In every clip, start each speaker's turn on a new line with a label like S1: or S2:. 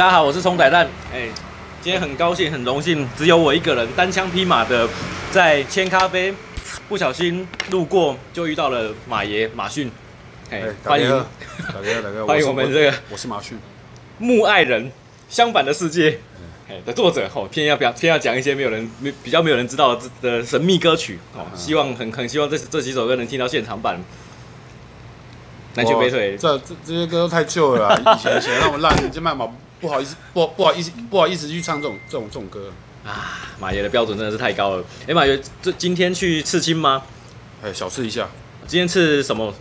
S1: 大家好，我是葱仔蛋。哎，今天很高兴，很荣幸，只有我一个人单枪匹马的在千咖啡，不小心路过就遇到了马爷马逊。哎，欢迎，
S2: 大家，大家，
S1: 欢迎我们这个，
S2: 我是马逊，
S1: 木爱人，相反的世界，哎的作者哦，偏要表偏要讲一些没有人没比较没有人知道的的神秘歌曲。哦，希望很很希望这这几首歌能听到现场版。南拳北腿，
S2: 这这这些歌都太旧了，以前写那么烂，就卖嘛不好意思，不不好意思，不好意思去唱这种这种这种歌
S1: 啊。马爷的标准真的是太高了。哎，马爷，这今天去刺青吗？
S2: 哎，小刺一下。
S1: 今天刺什么？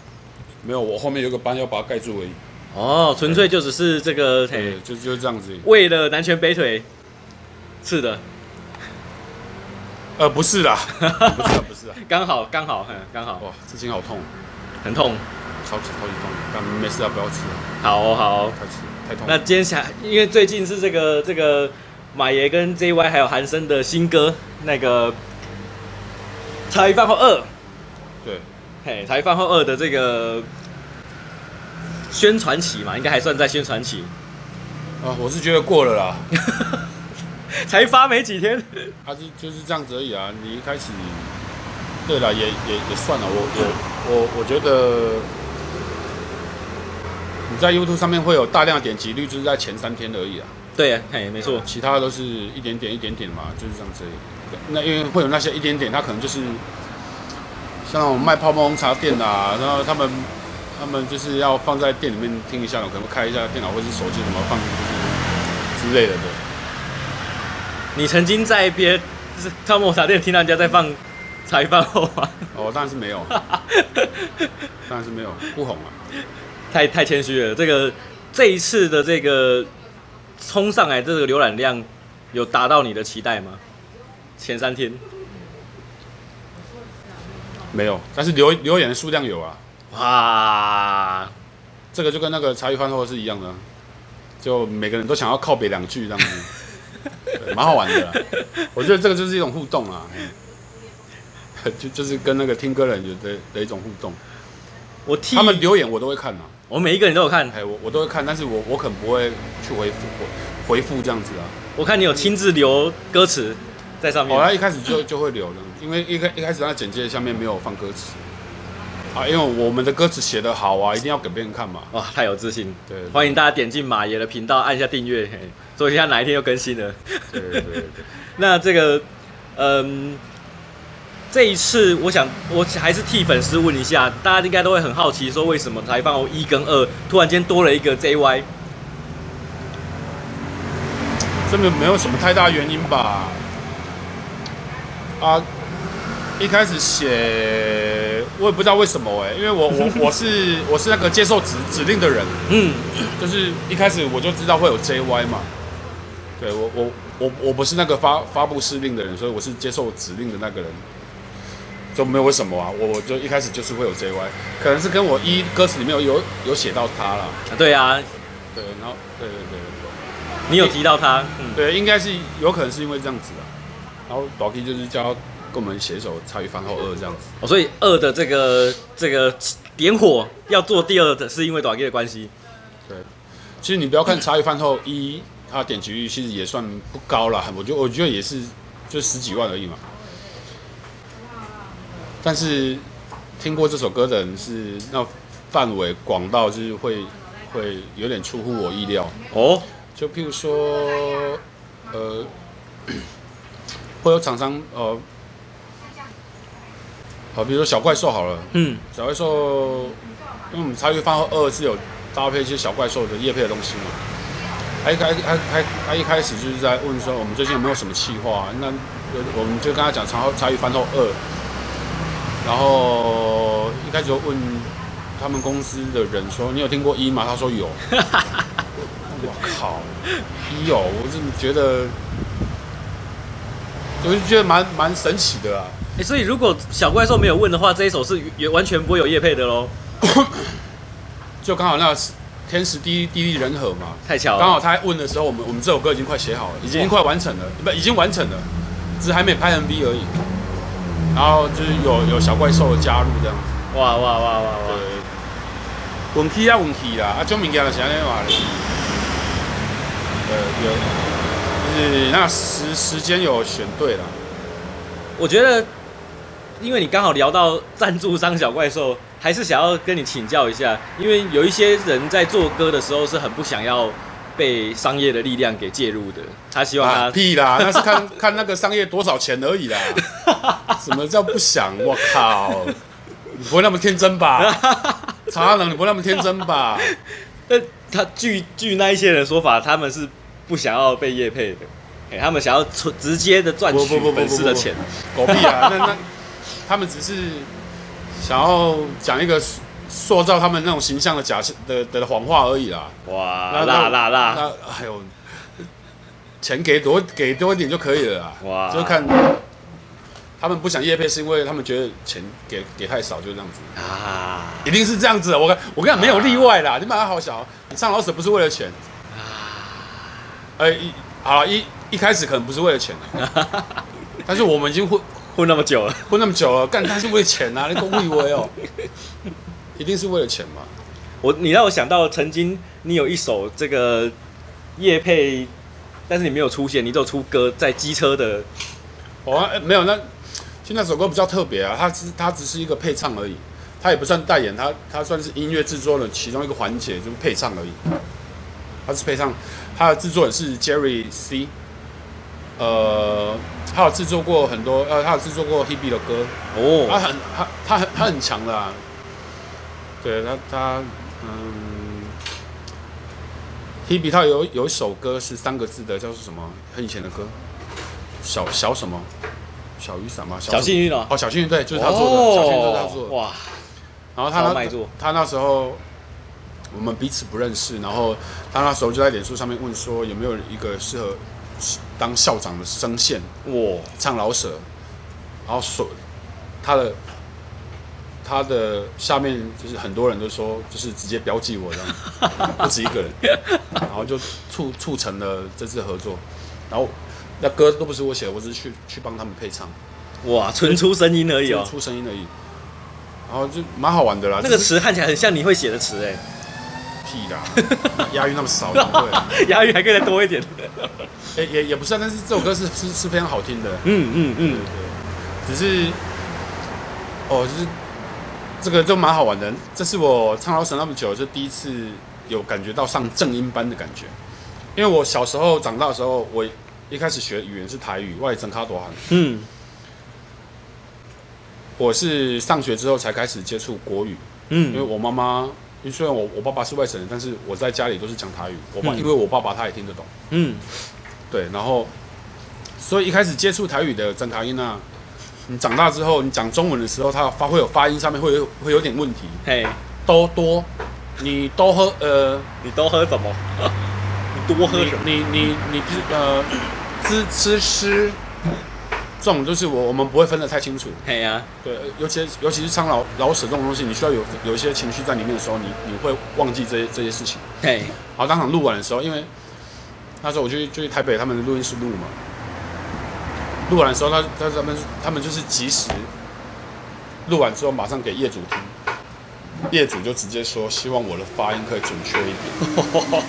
S2: 没有，我后面有个斑要把它盖住而已。
S1: 哦，纯粹就只是这个，
S2: 对，就就是这样子。
S1: 为了南拳北腿，刺的。
S2: 呃，不是啦，不是啊，不是啊，
S1: 刚好刚好，嗯，刚好。
S2: 哇，刺青好痛，
S1: 很痛。
S2: 超级超级痛，但没事啊，不要吃。
S1: 好哦，好哦，
S2: 太吃太痛。
S1: 那今天想，因为最近是这个这个马爷跟 JY 还有韩生的新歌，那个茶余饭后二。
S2: 对，
S1: 嘿，茶余饭后二的这个宣传期嘛，应该还算在宣传期。
S2: 啊，我是觉得过了啦，
S1: 才发没几天。
S2: 他是就是这样子而已啊，你一开始，对了，也也也算了，我我我我觉得。你在 YouTube 上面会有大量点击率，就是在前三天而已啊。
S1: 对啊，嘿，没错，
S2: 其他都是一点点一点点嘛，就是这样子。那因为会有那些一点点，他可能就是像那种卖泡沫红茶店啊，然后他们他们就是要放在店里面听一下，可能开一下电脑或者是手机什么放就是之类的。对。
S1: 你曾经在别就是泡沫红茶店听到人家在放茶余饭后吗？
S2: 哦，当然是没有，当然是没有，不红啊。
S1: 太太谦虚了，这个这一次的这个冲上来这个浏览量有达到你的期待吗？前三天
S2: 没有，但是留留言的数量有啊。
S1: 哇，
S2: 这个就跟那个茶余饭后是一样的，就每个人都想要靠北两句这样子，蛮好玩的啦。我觉得这个就是一种互动啊，就就是跟那个听歌人有的的一种互动。我替他们留言我都会看啊。
S1: 我每一个人都有看，
S2: 哎，我我都会看，但是我我可能不会去回复回复这样子啊。
S1: 我看你有亲自留歌词在上面。
S2: 哦，他一开始就就会留的，因为一开一开始那简介下面没有放歌词啊，因为我们的歌词写得好啊，一定要给别人看嘛。
S1: 哇，太有自信。
S2: 对，对，
S1: 欢迎大家点进马爷的频道，按一下订阅，说一下哪一天又更新了。
S2: 对对对，对，
S1: 那这个，嗯。这一次，我想我还是替粉丝问一下，大家应该都会很好奇，说为什么台放一跟二突然间多了一个 JY？
S2: 这个没有什么太大原因吧？啊，一开始写我也不知道为什么哎，因为我我 我是我是那个接受指指令的人，嗯，就是一开始我就知道会有 JY 嘛，对我我我我不是那个发发布司令的人，所以我是接受指令的那个人。都没有为什么啊，我我就一开始就是会有 JY，可能是跟我一歌词里面有有有写到他了。
S1: 对啊，
S2: 对，然后对对对，
S1: 你有提到他，嗯，
S2: 对，应该是有可能是因为这样子的。然后导 K 就是叫他跟我们写一首茶余饭后二这样子。
S1: 哦，所以二的这个这个点火要做第二的是因为导 K 的关系。
S2: 对，其实你不要看茶余饭后一，它点击率其实也算不高了，我觉得我觉得也是就十几万而已嘛。但是听过这首歌的人是那范围广到就是会会有点出乎我意料。哦，就譬如说呃，会有厂商呃，好，比如说小怪兽好了，嗯，小怪兽，因为我们茶余饭后二是有搭配一些小怪兽的叶配的东西嘛，他一开他他他一开始就是在问说我们最近有没有什么企划，那我们就跟他讲茶茶余饭后二。然后一开始就问他们公司的人说：“你有听过一吗？”他说有。我靠，一有，我怎么觉得，我就觉得蛮蛮神奇的啊！
S1: 哎，所以如果小怪兽没有问的话，这一首是完完全不会有叶配的喽。
S2: 就刚好那天时地利地利人和嘛，
S1: 太巧了。
S2: 刚好他问的时候，我们我们这首歌已经快写好了，已经快完成了，不，已经完成了，只是还没拍 MV 而已。然后就是有有小怪兽的加入这样子，
S1: 哇哇哇哇哇！
S2: 对，运气啊运气啦，啊，种物件就是安尼话咧。呃，有，就是那时时间有选对了。
S1: 我觉得，因为你刚好聊到赞助商小怪兽，还是想要跟你请教一下，因为有一些人在做歌的时候是很不想要被商业的力量给介入的，他希望他、
S2: 啊、屁啦，那是看看那个商业多少钱而已啦。什么叫不想？我靠，你不会那么天真吧？查能，你不会那么天真吧？
S1: 但他据据那一些人说法，他们是不想要被业配的，哎，他们想要直接的赚取粉丝的钱。
S2: 狗屁啊！那那他们只是想要讲一个塑造他们那种形象的假的的谎话而已啦。
S1: 哇，啦啦啦！
S2: 那还有钱给多给多一点就可以了啦。哇，就看。他们不想叶配，是因为他们觉得钱给给太少，就这样子啊，一定是这样子。我跟我跟你讲，没有例外啦。啊、你把它好小，你上老舍不是为了钱啊？哎，一好了，一一开始可能不是为了钱，但是我们已经混
S1: 混那么久了，
S2: 混那么久了，干他是为了钱啊？那个误以为哦，一定是为了钱嘛。
S1: 我你让我想到曾经你有一首这个夜配，但是你没有出现，你只有出歌在机车的，
S2: 哦，欸、没有那。其实那首歌比较特别啊，它只它只是一个配唱而已，它也不算代言，它它算是音乐制作的其中一个环节，就是配唱而已。它是配唱，它的制作人是 Jerry C，呃，他有制作过很多，呃，他有制作过 Hebe 的歌哦，他很他他很他很强的啊，对他他嗯，Hebe 他有有一首歌是三个字的，叫做什么？很以前的歌，小小什么？小雨伞吗？
S1: 小幸运哦，
S2: 哦，小幸运对，就是他做的，哦、小幸运就是他做的。哇！然后他那他那时候我们彼此不认识，然后他那时候就在脸书上面问说有没有一个适合当校长的声线哇，唱老舍，然后说他的他的下面就是很多人都说就是直接标记我这样，不止一个人，然后就促促成了这次合作，然后。那歌都不是我写的，我只是去去帮他们配唱。
S1: 哇，纯出声音而已哦，
S2: 出声音而已。然后就蛮好玩的啦。
S1: 那个词看起来很像你会写的词哎。
S2: 屁啦，押韵那么少，对。
S1: 押韵还可以再多一点。
S2: 也也也不算，但是这首歌是是是非常好听的。
S1: 嗯嗯嗯。
S2: 只是，哦，就是这个就蛮好玩的。这是我唱老舍那么久，就第一次有感觉到上正音班的感觉。因为我小时候长大的时候，我。一开始学语言是台语，外整卡多喊。嗯，我是上学之后才开始接触国语。嗯，因为我妈妈，因为虽然我我爸爸是外省人，但是我在家里都是讲台语。我爸、嗯、因为我爸爸他也听得懂。嗯，对，然后所以一开始接触台语的整卡音啊，你长大之后你讲中文的时候，它发会有发音上面会有会有点问题。嘿，多多，你多喝呃，
S1: 你多喝什么？你多喝什么？
S2: 你你你，你呃。吃吃吃，这种就是我我们不会分得太清楚。
S1: 嘿呀，
S2: 对，尤其尤其是唱老老舍这种东西，你需要有有一些情绪在里面的时候，你你会忘记这些这些事情。嘿，好当场录完的时候，因为那时候我去就去台北他们的录音室录嘛，录完的时候他他他们他们就是及时录完之后马上给业主听，业主就直接说希望我的发音可以准确一点，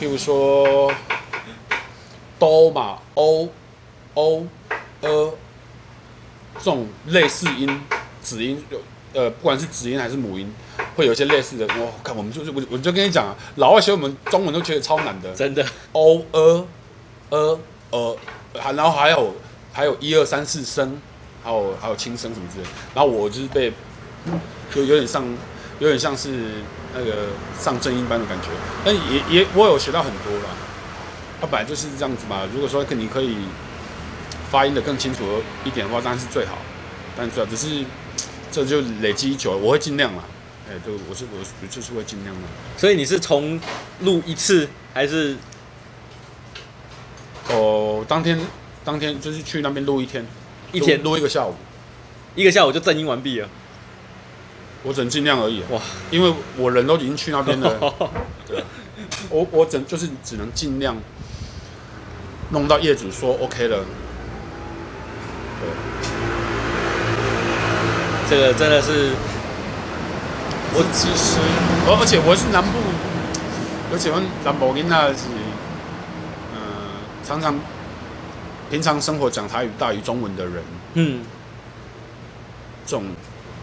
S2: 譬如说。都嘛，o o 呃，这种类似音子音有，呃，不管是子音还是母音，会有一些类似的。我看我们就是我，我就跟你讲啊，老外学我们中文都觉得超难的，
S1: 真的。
S2: o 呃呃呃，还然后还有还有一二三四声，还有还有轻声什么之类的。然后我就是被，就有点像有点像是那个上正音班的感觉，但也也我有学到很多啦。它本来就是这样子嘛。如果说你可以发音的更清楚一点的话，当然是最好。但是只是这就累积久了，我会尽量嘛。哎，对，我是我就是会尽量的。
S1: 所以你是从录一次还是？
S2: 哦，当天当天就是去那边录一天，
S1: 一天
S2: 录一个下午，
S1: 一个下午就正音完毕了。
S2: 我只能尽量而已。哇，因为我人都已经去那边了。对，我我整就是只能尽量。弄到业主说 OK 了，对，
S1: 这个真的是，
S2: 我其实，而而且我是南部，而且我南部人那是，常常平常生活讲台语大于中文的人，
S1: 嗯，
S2: 这种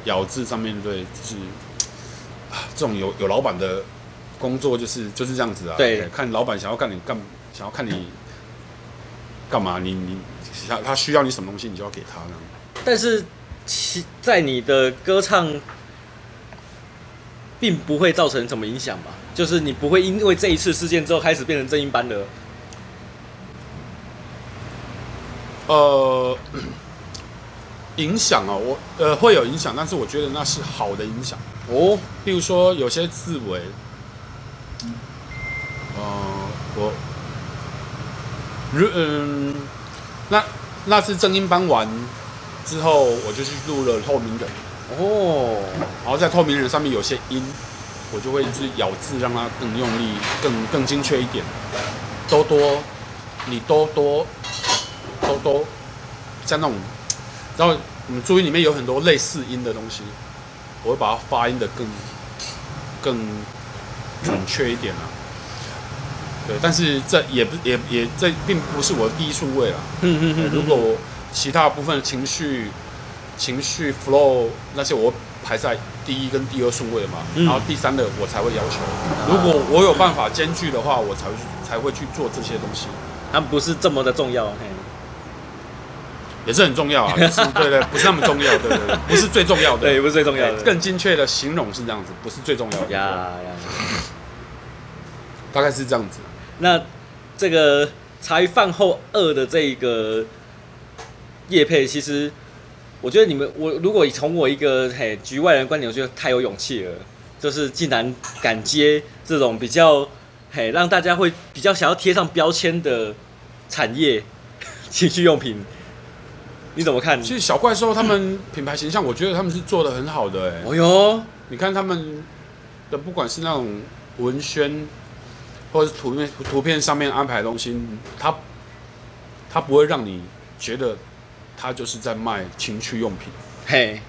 S2: 咬字上面对，就是啊，这种有有老板的工作就是就是这样子啊。
S1: 对，
S2: 看老板想要干你干，想要看你干嘛，你你他他需要你什么东西，你就要给他呢。
S1: 但是其在你的歌唱，并不会造成什么影响吧？就是你不会因为这一次事件之后开始变成正音班的。
S2: 呃，影响啊，我呃会有影响，但是我觉得那是好的影响
S1: 哦。
S2: 例如说有些字尾，呃，我，如嗯，那那次正音班完之后，我就去录了透明人哦，然后在透明人上面有些音，我就会去咬字让它更用力、更更精确一点。多多，你多多。都都像那种，然后我们注音里面有很多类似音的东西，我会把它发音的更更准确一点啊。对，但是这也不也也这并不是我的第一顺位啦。嗯嗯，如果其他部分情绪情绪 flow 那些我排在第一跟第二顺位嘛，然后第三的我才会要求。如果我有办法兼具的话，我才会才会去做这些东西。
S1: 它不是这么的重要。
S2: 也是很重要啊，是对对，不是那么重要，对对对，不是最重要的，
S1: 对，不是最重要的。
S2: 更精确的形容是这样子，不是最重要的。呀呀，大概是这样子。
S1: 那这个茶余饭后二的这个叶配，其实我觉得你们，我如果从我一个嘿局外人观点，我觉得太有勇气了，就是竟然敢接这种比较嘿让大家会比较想要贴上标签的产业 情趣用品。你怎么看？
S2: 其实小怪兽他们品牌形象，我觉得他们是做的很好的哎。
S1: 哦哟，
S2: 你看他们的不管是那种文宣，或者是图片图片上面安排的东西，他他不会让你觉得他就是在卖情趣用品。嘿，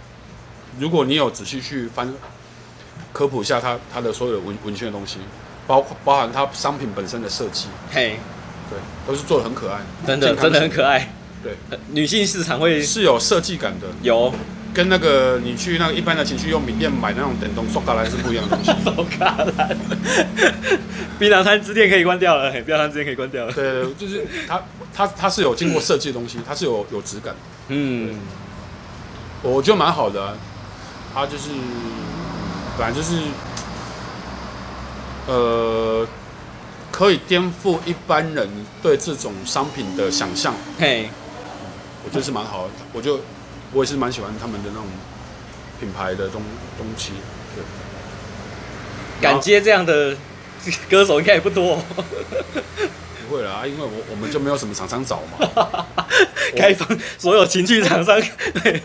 S2: 如果你有仔细去翻科普一下他他的所有的文文宣的东西，包括包含他商品本身的设计，嘿，对，都是做的很可爱，
S1: 真的真的很可爱。
S2: 对，
S1: 女性市场会
S2: 是有设计感的，
S1: 有
S2: 跟那个你去那个一般的情趣用品店买那种电动塑胶篮是不一样的东西。塑胶篮，
S1: 槟榔摊之店可以关掉了，槟榔摊之店可以关掉了。
S2: 对，就是它它它是有经过设计的东西，它是有有质感。嗯，我觉得蛮好的，啊，它就是本来就是呃。可以颠覆一般人对这种商品的想象。嘿，我觉得是蛮好的。我就我也是蛮喜欢他们的那种品牌的东东西。对，
S1: 敢接这样的歌手应该也不多。
S2: 不会啦，因为我我们就没有什么厂商找嘛。
S1: 开放所有情趣厂商，对，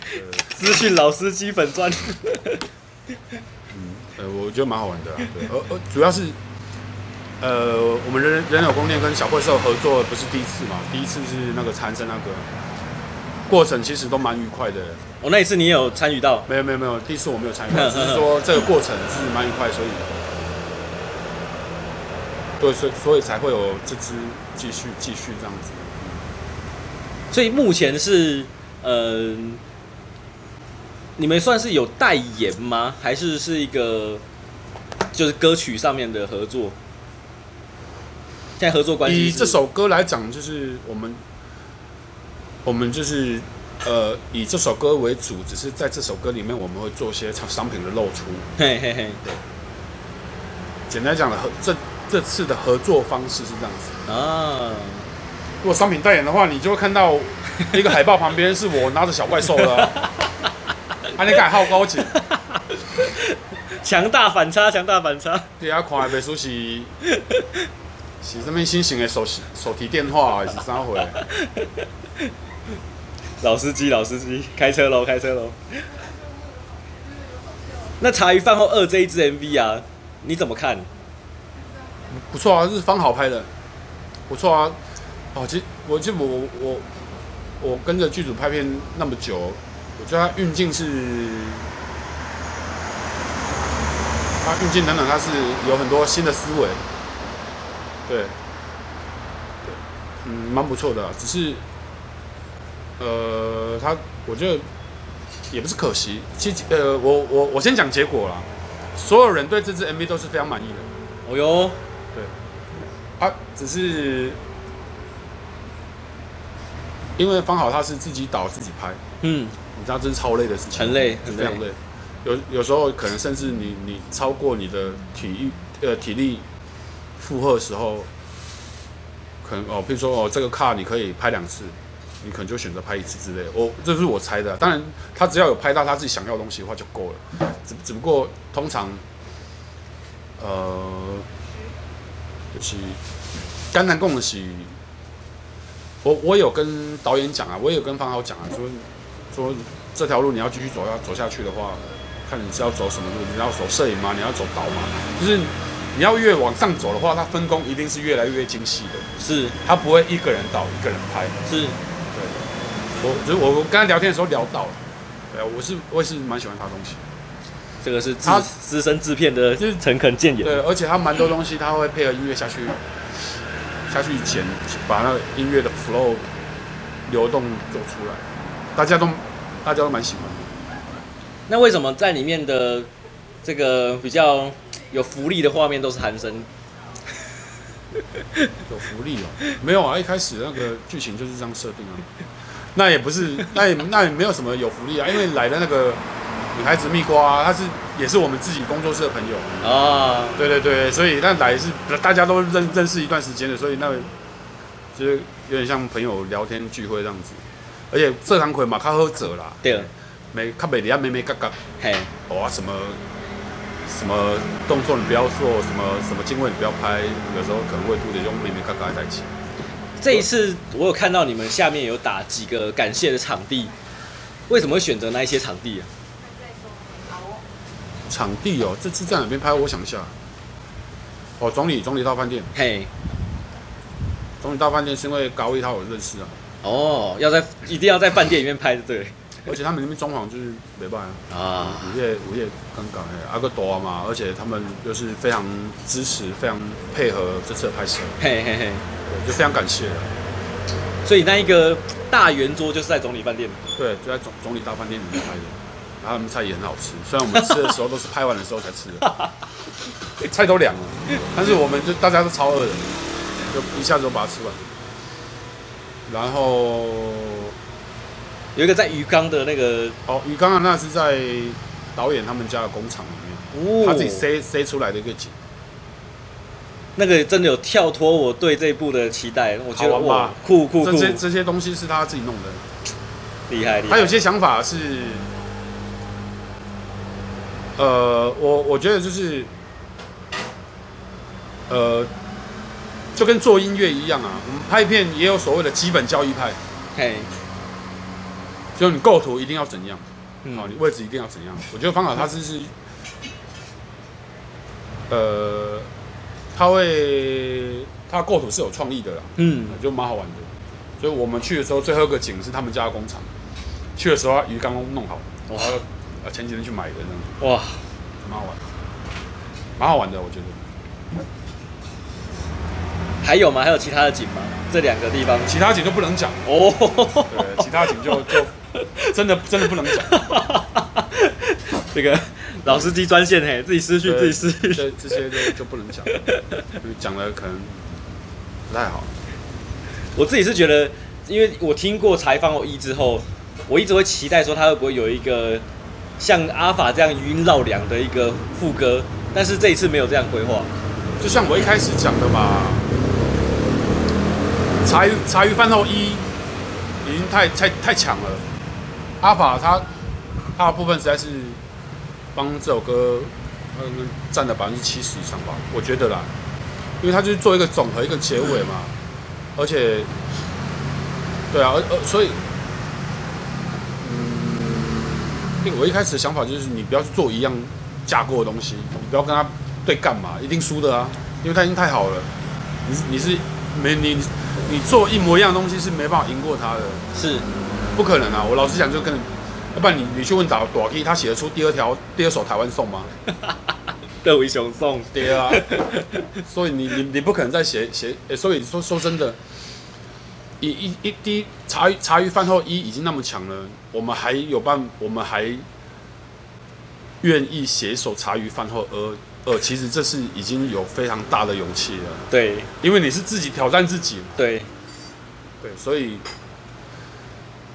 S1: 资讯老司机粉专。
S2: 嗯，呃，我觉得蛮好玩的。对，而而主要是。呃，我们人人有宫殿跟小怪兽合作不是第一次嘛？第一次是那个残生那个过程，其实都蛮愉快的。
S1: 哦，那一次你有参与到？
S2: 没有没有没有，第一次我没有参与到，只是说这个过程是蛮愉快，所以对，所以所以才会有这支继续继续这样子。
S1: 所以目前是呃，你们算是有代言吗？还是是一个就是歌曲上面的合作？现在合作关系，
S2: 以这首歌来讲，就是我们，我们就是呃，以这首歌为主，只是在这首歌里面，我们会做些商品的露出。嘿嘿嘿，对。简单讲的合，这这次的合作方式是这样子啊。如果商品代言的话，你就会看到一个海报旁边是我拿着小怪兽的，啊，你改好高级，
S1: 强大反差，强大反差。
S2: 对啊，看的书是。是什么新型的手手提电话还是啥回？
S1: 老司机，老司机，开车喽，开车喽。那茶余饭后二这一支 MV 啊，你怎么看？
S2: 不错啊，是方好拍的，不错啊。哦，其实我就我我我跟着剧组拍片那么久，我觉得他运镜是，他运镜等等，他是有很多新的思维。对，对，嗯，蛮不错的，只是，呃，他我觉得也不是可惜，其实呃，我我我先讲结果啦，所有人对这支 MV 都是非常满意的。
S1: 哦哟，
S2: 对，啊，只是因为方好他是自己导自己拍，
S1: 嗯，
S2: 你知道这是超累的事情，
S1: 很累，很
S2: 非常累，有有时候可能甚至你你超过你的体育呃体力负荷的时候。可能哦，譬如说哦，这个卡你可以拍两次，你可能就选择拍一次之类的。我、哦、这是我猜的，当然他只要有拍到他自己想要的东西的话就够了。只只不过通常，呃，就是甘南共的是，我我有跟导演讲啊，我也有跟方豪讲啊，说说这条路你要继续走要走下去的话，看你是要走什么路，你要走摄影吗？你要走导吗？就是。你要越往上走的话，它分工一定是越来越精细的。
S1: 是，
S2: 他不会一个人导一个人拍。
S1: 是，对。
S2: 我就是我，我跟他聊天的时候聊到了。对啊，我是我也是蛮喜欢他东西。
S1: 这个是他资深制片的，就是诚恳建言。
S2: 对，而且他蛮多东西他会配合音乐下去，下去剪，把那个音乐的 flow 流动走出来，大家都大家都蛮喜欢的。
S1: 那为什么在里面的这个比较？有福利的画面都是韩生，
S2: 有福利哦？没有啊，一开始那个剧情就是这样设定啊。那也不是，那也那也没有什么有福利啊，因为来的那个女孩子蜜瓜，她是也是我们自己工作室的朋友啊。对对对，所以那来是大家都认认识一段时间的，所以那就是有点像朋友聊天聚会这样子。而且这堂课嘛，他喝者啦，
S1: 对，
S2: 没他没底下没没嘎嘎，
S1: 嘿，
S2: 哇什么？什么动作你不要做，什么什么镜位你不要拍，有时候可能会突然用妹妹嘎嘎在一起。
S1: 这一次我有看到你们下面有打几个感谢的场地，为什么会选择那一些场地啊？
S2: 场地哦，这次在哪边拍？我想一下。哦，总理总理大饭店。
S1: 嘿，
S2: 总理大饭店是因为高一他我认识啊。
S1: 哦，要在一定要在饭店里面拍的，对。
S2: 而且他们那边装潢就是没办法。啊，午夜午夜刚刚哎，阿个多嘛，而且他们就是非常支持，非常配合这次的拍摄，
S1: 嘿嘿嘿，
S2: 就非常感谢。
S1: 所以那一个大圆桌就是在总理饭店，
S2: 对，就在总总理大饭店里面拍的，然后他们菜也很好吃，虽然我们吃的时候都是拍完的时候才吃的，菜都凉了，但是我们就大家都超饿的，就一下子就把它吃完，然后。
S1: 有一个在鱼缸的那个
S2: 哦，鱼缸啊，那是在导演他们家的工厂里面，哦、他自己塞塞出来的一个景。
S1: 那个真的有跳脱我对这一部的期待，我觉得哇，酷酷酷！
S2: 这些这些东西是他自己弄的，
S1: 厉害厉害。
S2: 他有些想法是，呃，我我觉得就是，呃，就跟做音乐一样啊，我们拍片也有所谓的基本教育派，
S1: 嘿。
S2: 就你构图一定要怎样，嗯，你位置一定要怎样。我觉得方法他是是，呃，他会他构图是有创意的啦，嗯，就蛮好玩的。所以我们去的时候，最后一个景是他们家的工厂，去的时候鱼缸弄好，我还要前几天去买的那种，哇，蛮好玩，蛮好玩的，我觉得。
S1: 还有吗？还有其他的景吗？这两个地方，
S2: 其他景就不能讲哦。对，其他景就就。真的真的不能讲，
S1: 这个老司机专线嘿，自己失去自己失去，
S2: 这这些就就不能讲，讲了可能不太好。
S1: 我自己是觉得，因为我听过《柴方我一》之后，我一直会期待说他会不会有一个像阿法这样余音绕梁的一个副歌，但是这一次没有这样规划。
S2: 就像我一开始讲的嘛，《茶余茶余饭后一》已经太太太强了。阿法他他的部分实在是帮这首歌嗯占了百分之七十以上吧，我觉得啦，因为他就是做一个总和一个结尾嘛，而且对啊，而而所以嗯，我一开始的想法就是你不要去做一样架构的东西，你不要跟他对干嘛，一定输的啊，因为他已经太好了，你你是没你你做一模一样的东西是没办法赢过他的，
S1: 是。
S2: 不可能啊！我老实讲，就跟，要不然你你去问打打 K，他写得出第二条第二首台湾颂吗？
S1: 德维雄颂，
S2: 对啊。所以你你你不可能再写写，所以说说真的，一一一滴茶余茶余饭后一已经那么强了，我们还有办，我们还愿意写一首茶余饭后二二，其实这是已经有非常大的勇气了。
S1: 对，
S2: 因为你是自己挑战自己。
S1: 对，
S2: 对，所以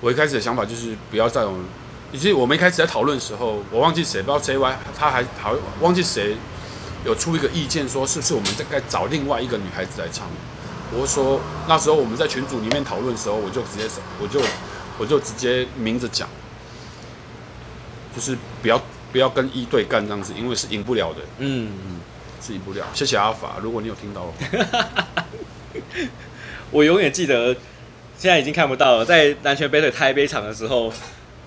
S2: 我一开始的想法就是不要再有。以及我们一开始在讨论的时候，我忘记谁，不知道 JY，他还好忘记谁有出一个意见，说是不是我们在该找另外一个女孩子来唱。我说那时候我们在群组里面讨论的时候，我就直接我就我就直接明着讲，就是不要不要跟一对干这样子，因为是赢不了的。嗯嗯，是赢不了。谢谢阿法，如果你有听到的话，
S1: 我永远记得，现在已经看不到了，在南拳北腿台北场的时候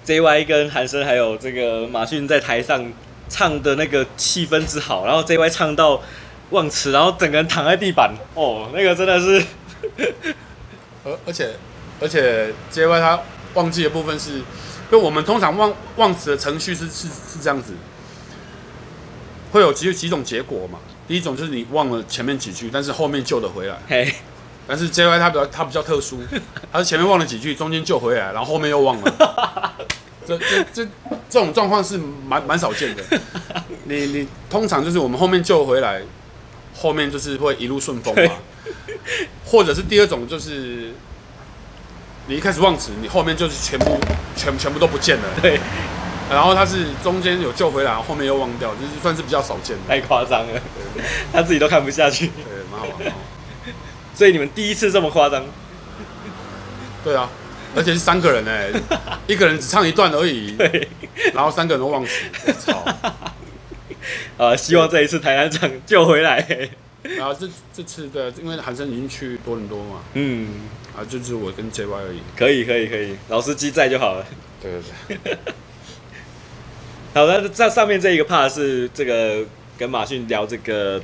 S1: ，JY 跟韩生还有这个马逊在台上唱的那个气氛之好，然后 JY 唱到。忘词，然后整个人躺在地板，哦，那个真的是，
S2: 而而且而且 JY 他忘记的部分是，就我们通常忘忘词的程序是是是这样子，会有几几种结果嘛？第一种就是你忘了前面几句，但是后面救得回来。嘿，但是 JY 他比较他比较特殊，他是前面忘了几句，中间救回来，然后后面又忘了。这这这这种状况是蛮蛮少见的。你你通常就是我们后面救回来。后面就是会一路顺风嘛，或者是第二种就是，你一开始忘词，你后面就是全部全全部都不见了。对，然后他是中间有救回来，后面又忘掉，就是算是比较少见的。
S1: 太夸张了，他自己都看不下去。
S2: 对，蛮好玩。
S1: 所以你们第一次这么夸张？
S2: 对啊，而且是三个人哎，一个人只唱一段而已。对，然后三个人都忘词，操。
S1: 呃，希望这一次台南场救回来。
S2: 然后这这次的，因为韩生已经去多伦多嘛，嗯，啊，就是我跟 JY 而已。
S1: 可以，可以，可以，老司机在就好了。
S2: 对对对。
S1: 好，那在上面这一个 part 是这个跟马逊聊这个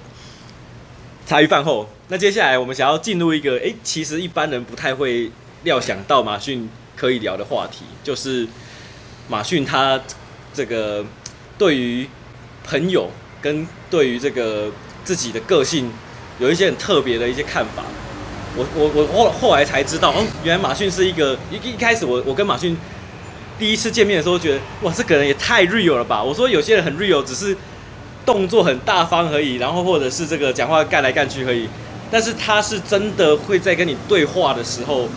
S1: 茶余饭后。那接下来我们想要进入一个，哎、欸，其实一般人不太会料想到马逊可以聊的话题，就是马逊他这个对于。朋友跟对于这个自己的个性有一些很特别的一些看法，我我我后后来才知道，哦，原来马逊是一个一一开始我我跟马逊第一次见面的时候，觉得哇，这个人也太 real 了吧！我说有些人很 real，只是动作很大方而已，然后或者是这个讲话干来干去而已，但是他是真的会在跟你对话的时候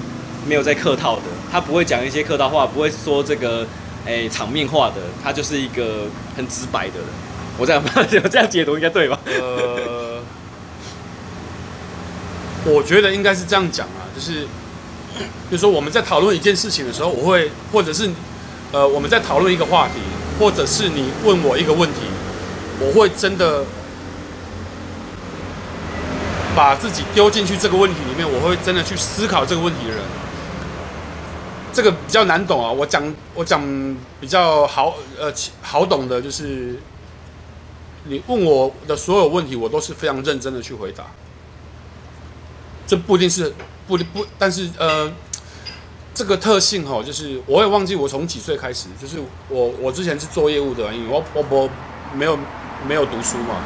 S1: 没有在客套的，他不会讲一些客套话，不会说这个诶场面话的，他就是一个很直白的人。我这样，我这样解读应该对吧？呃，
S2: 我觉得应该是这样讲啊，就是，就是说我们在讨论一件事情的时候，我会，或者是，呃，我们在讨论一个话题，或者是你问我一个问题，我会真的把自己丢进去这个问题里面，我会真的去思考这个问题的人，这个比较难懂啊。我讲，我讲比较好，呃，好懂的就是。你问我的所有问题，我都是非常认真的去回答。这不一定是不不，但是呃，这个特性哈，就是我也忘记我从几岁开始，就是我我之前是做业务的，因为我我我没有没有读书嘛，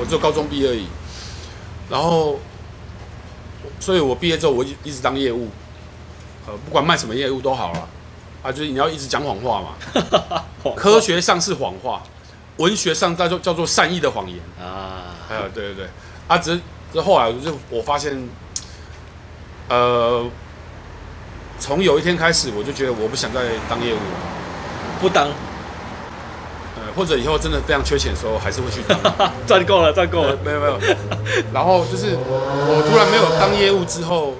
S2: 我只有高中毕业而已。然后，所以我毕业之后我一一直当业务，呃，不管卖什么业务都好了，啊，就是你要一直讲谎话嘛，科学上是谎话。文学上叫做叫做善意的谎言啊，还有对对对，啊，只是这后来就我发现，呃，从有一天开始，我就觉得我不想再当业务了，
S1: 不当，
S2: 呃，或者以后真的非常缺钱的时候，还是会去当，
S1: 赚够了，赚够了，
S2: 没有没有，然后就是我突然没有当业务之后，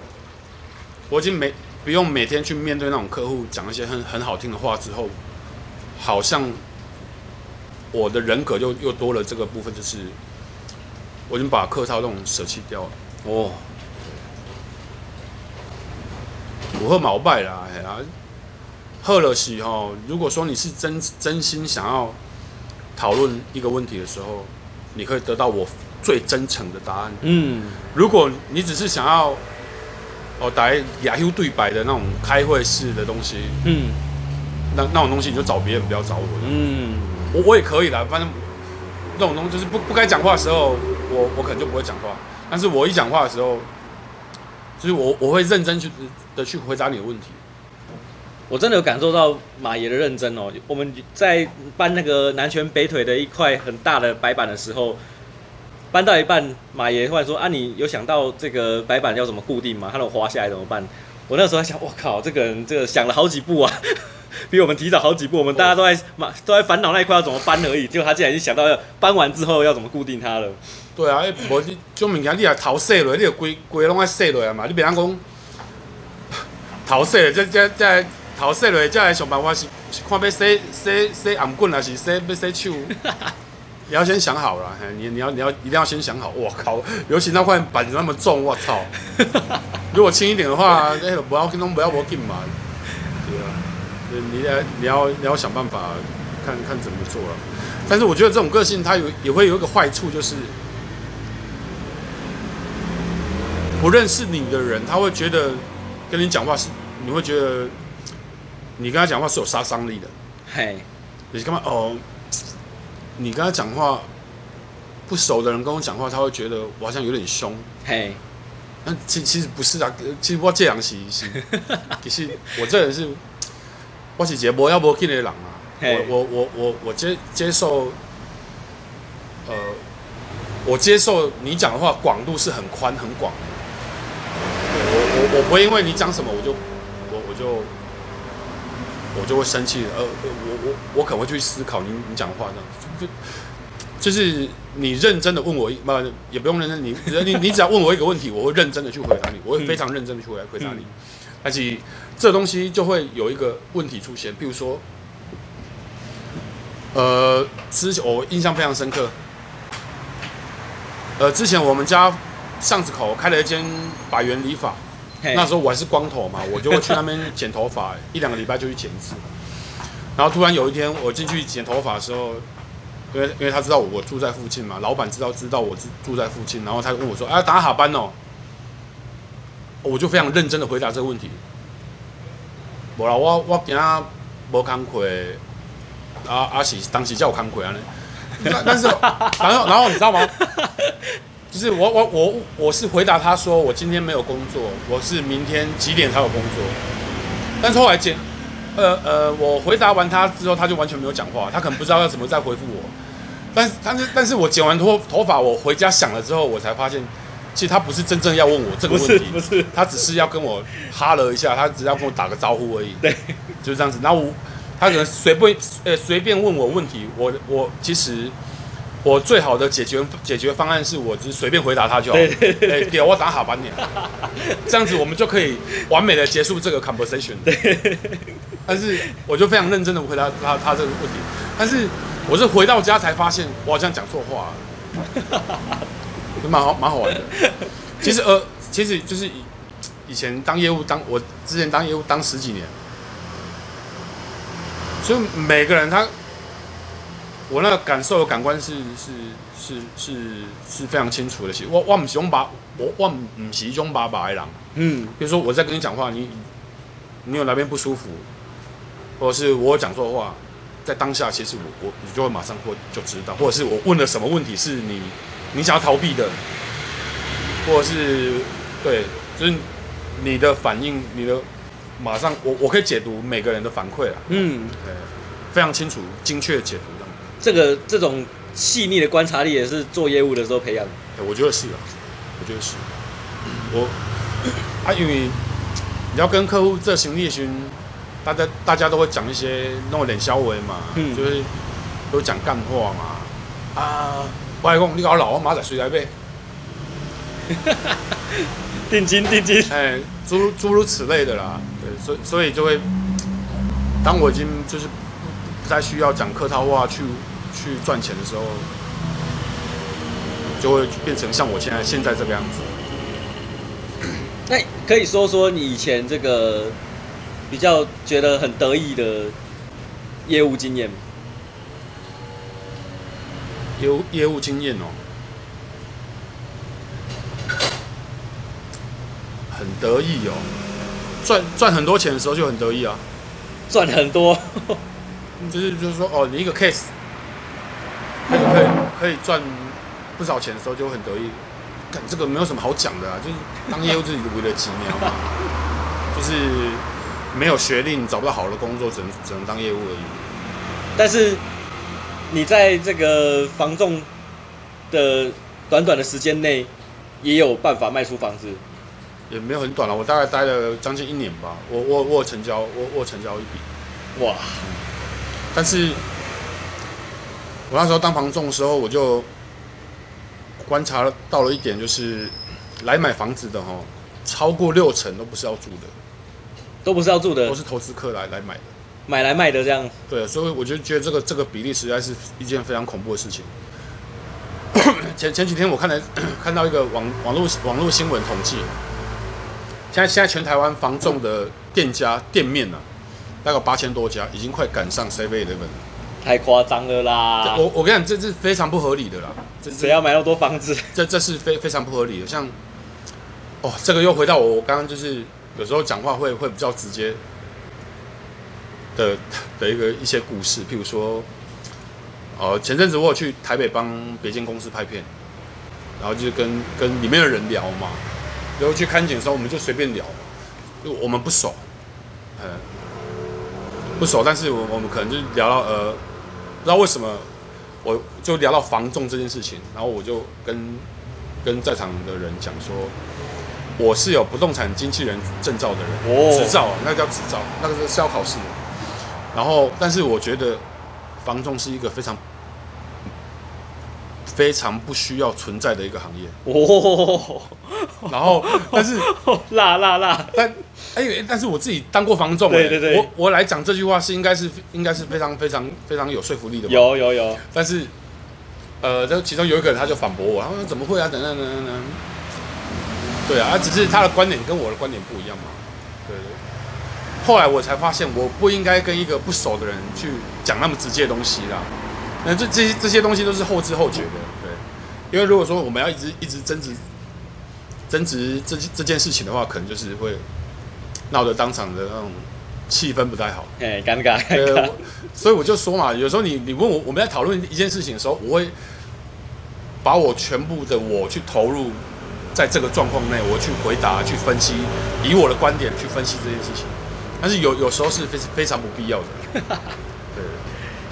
S2: 我已经没不用每天去面对那种客户讲一些很很好听的话之后，好像。我的人格就又多了这个部分，就是我已经把客套那种舍弃掉了。哦，我喝毛拜啦，哎呀，喝了喜哈。如果说你是真真心想要讨论一个问题的时候，你可以得到我最真诚的答案。嗯，如果你只是想要哦打雅 Q 对白的那种开会式的东西，嗯，那那种东西你就找别人，不要找我。嗯。我我也可以啦，反正这种东西就是不不该讲话的时候，我我可能就不会讲话。但是我一讲话的时候，就是我我会认真去的去回答你的问题。
S1: 我真的有感受到马爷的认真哦。我们在搬那个南拳北腿的一块很大的白板的时候，搬到一半，马爷突然说：“啊，你有想到这个白板要怎么固定吗？它能滑下来怎么办？”我那时候还想：“我靠，这个人这个想了好几步啊，比我们提早好几步。我们大家都在嘛都在烦恼那一块要怎么搬而已，结果他竟然已经想到要搬完之后要怎么固定它了。”
S2: 对啊，无你种物件你也头洗落，你就规规拢爱洗落啊嘛，你别人讲 头洗了，这这这。头洗落，再来想办法是是看要洗洗洗颔棍，还是洗要洗手？你要先想好了，你你要你要一定要先想好。我靠，尤其那块板子那么重，我操！如果轻一点的话，那个不要跟东不要不紧嘛。对啊，你要你要你要想办法看看怎么做了。但是我觉得这种个性，它有也会有一个坏处，就是不认识你的人，他会觉得跟你讲话是，你会觉得。你跟他讲话是有杀伤力的，嘿，你干嘛？哦，你跟他讲话，不熟的人跟我讲话，他会觉得我好像有点凶，嘿，那其其实不是啊，其实我这样是是，其实我这人是，我是一个无要无紧的人啊，我我我我我接接受，呃，我接受你讲的话广度是很宽很广的，我我我不会因为你讲什么我就我我就。我就会生气，呃，我我我可能会去思考你你讲的话这样，就就是你认真的问我一，不也不用认真，你你你只要问我一个问题，我会认真的去回答你，我会非常认真的去回回答你，而且这东西就会有一个问题出现，比如说，呃，之前我印象非常深刻，呃，之前我们家巷子口开了一间百元理发。那时候我还是光头嘛，我就会去那边剪头发，一两个礼拜就去剪一次。然后突然有一天我进去剪头发的时候，因为因为他知道我住在附近嘛，老板知道知道我住住在附近，然后他就问我说：“哎，打哈班哦。”我就非常认真的回答这个问题。无啦，我我今仔无工课，啊啊是当时叫我工课啊呢。但是然后然后你知道吗？就是我我我我是回答他说，我今天没有工作，我是明天几点才有工作。但是后来剪，呃呃，我回答完他之后，他就完全没有讲话，他可能不知道要怎么再回复我。但是但是但是我剪完头头发，我回家想了之后，我才发现，其实他不是真正要问我这个问题，不是，不是，他只是要跟我哈了一下，他只是要跟我打个招呼而已。对，就是这样子。然后我他可能随便呃随便问我问题，我我其实。我最好的解决解决方案是我只随便回答他就好，对对对，给我打好半年，这样子我们就可以完美的结束这个 conversation。对，但是我就非常认真的回答他他这个问题，但是我是回到家才发现我好像讲错话了，蛮好蛮好玩的。其实呃，其实就是以以前当业务当我之前当业务当十几年，所以每个人他。我那个感受的感官是是是是是非常清楚的。其实我我不是用把我我不是用把把的人。嗯，比如说我在跟你讲话，你你有哪边不舒服，或者是我讲错话，在当下其实我我你就会马上会就知道，或者是我问了什么问题是你你想要逃避的，或者是对，就是你的反应，你的马上我我可以解读每个人的反馈了。嗯，对，非常清楚，精确解读。
S1: 这个这种细腻的观察力也是做业务的时候培养的。
S2: 我觉得是啊，我觉得是。我啊，因为你要跟客户这行业群，大家大家都会讲一些弄点消微嘛，嗯、就是都讲干话嘛。啊，我还讲你搞老我马仔谁来背？
S1: 定金定金，
S2: 哎，诸诸如此类的啦。对，所以所以就会，当我已经就是不再需要讲客套话去。去赚钱的时候，就会变成像我现在现在这个样子。
S1: 那可以说说你以前这个比较觉得很得意的业务经验？
S2: 业务业务经验哦，很得意哦，赚赚很多钱的时候就很得意啊，
S1: 赚很多，
S2: 就是就是说哦，你一个 case。可以可以可以赚不少钱的时候就很得意，这个没有什么好讲的啊，就是当业务自己为了几年嘛，就是没有学历，你找不到好的工作，只能只能当业务而已。
S1: 但是你在这个房仲的短短的时间内，也有办法卖出房子。
S2: 也没有很短了，我大概待了将近一年吧。我我我有成交，我我有成交一笔。哇！但是，我那时候当房仲的时候，我就观察到了一点，就是来买房子的哦，超过六成都不是要住的，
S1: 都不是要住的，
S2: 都是投资客来来买的，
S1: 买来卖的这样。
S2: 对，所以我就觉得这个这个比例实在是一件非常恐怖的事情。前前几天我看了 看到一个网网络网络新闻统计。现在现在全台湾房仲的店家店面呢、啊，大概八千多家，已经快赶上7-11了。
S1: 太夸张了啦！
S2: 我我跟你讲，这是非常不合理的啦。
S1: 这谁要买那么多房子？
S2: 这这是非非常不合理的。像哦，这个又回到我刚刚就是有时候讲话会会比较直接的的一个一些故事，譬如说，呃，前阵子我有去台北帮别间公司拍片，然后就跟跟里面的人聊嘛。然后去看景的时候，我们就随便聊，就我们不熟，嗯，不熟，但是我我们可能就聊到呃，不知道为什么，我就聊到防重这件事情，然后我就跟跟在场的人讲说，我是有不动产经纪人证照的人，哦，执照，那个叫执照，那个是要考试的，然后但是我觉得房仲是一个非常。非常不需要存在的一个行业。哦，然后但是
S1: 辣辣辣，
S2: 但哎，但是我自己当过房仲，对对对，我我来讲这句话是应该是应该是非常非常非常有说服力的，
S1: 有有有，
S2: 但是呃，这其中有一个人他就反驳我，他说怎么会啊？等等等等等，对啊，只是他的观点跟我的观点不一样嘛，对对。后来我才发现，我不应该跟一个不熟的人去讲那么直接的东西啦。那这这些这些东西都是后知后觉的，对。因为如果说我们要一直一直争执争执这这件事情的话，可能就是会闹得当场的那种气氛不太好，
S1: 哎，尴尬。尴尬。
S2: 所以我就说嘛，有时候你你问我我们在讨论一件事情的时候，我会把我全部的我去投入在这个状况内，我去回答、去分析，以我的观点去分析这件事情。但是有有时候是非非常不必要的。对。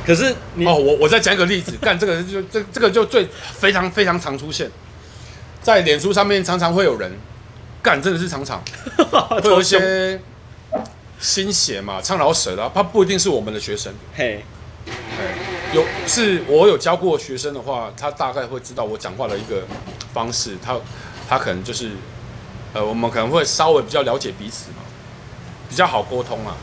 S1: 可是你
S2: 哦，我我再讲一个例子，干这个就这这个就最非常非常常出现。在脸书上面，常常会有人干，真的是常常。会有一些新血嘛，唱老舍的，他不一定是我们的学生，嘿，有是我有教过学生的话，他大概会知道我讲话的一个方式，他他可能就是呃，我们可能会稍微比较了解彼此嘛，比较好沟通啊。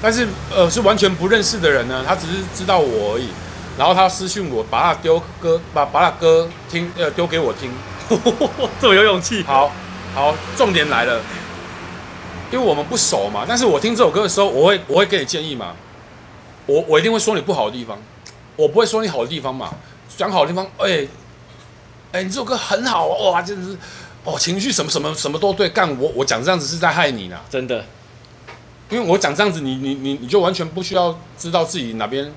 S2: 但是，呃，是完全不认识的人呢，他只是知道我而已，然后他私讯我，把他丢歌，把把他歌听，呃，丢给我听，
S1: 这么有勇气。
S2: 好，好，重点来了，因为我们不熟嘛，但是我听这首歌的时候，我会我会给你建议嘛，我我一定会说你不好的地方，我不会说你好的地方嘛，讲好的地方，哎、欸，哎、欸，你这首歌很好哇，真的是，哦，情绪什么什么什么都对，干我我讲这样子是在害你呢，
S1: 真的。
S2: 因为我讲这样子你，你你你你就完全不需要知道自己哪边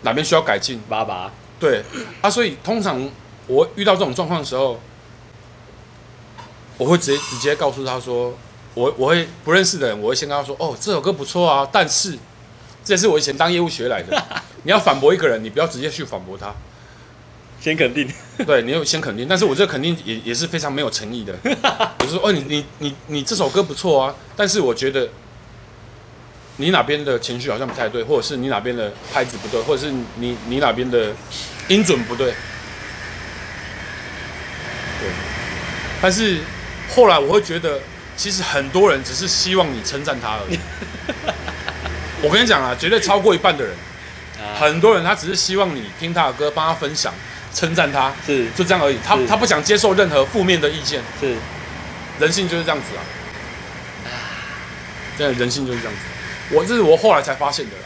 S2: 哪边需要改进，
S1: 爸爸。
S2: 对啊，所以通常我遇到这种状况的时候，我会直接直接告诉他说，我我会不认识的人，我会先跟他说，哦，这首歌不错啊，但是这也是我以前当业务学来的。你要反驳一个人，你不要直接去反驳他，
S1: 先肯定。
S2: 对，你要先肯定，但是我这肯定也也是非常没有诚意的。我 就说，哦，你你你你这首歌不错啊，但是我觉得你哪边的情绪好像不太对，或者是你哪边的拍子不对，或者是你你哪边的音准不对。对。但是后来我会觉得，其实很多人只是希望你称赞他而已。我跟你讲啊，绝对超过一半的人，很多人他只是希望你听他的歌，帮他分享。称赞他是。就这样而已，他他不想接受任何负面的意见，是。人性就是这样子啊，真的人性就是这样子，我这是我后来才发现的啦，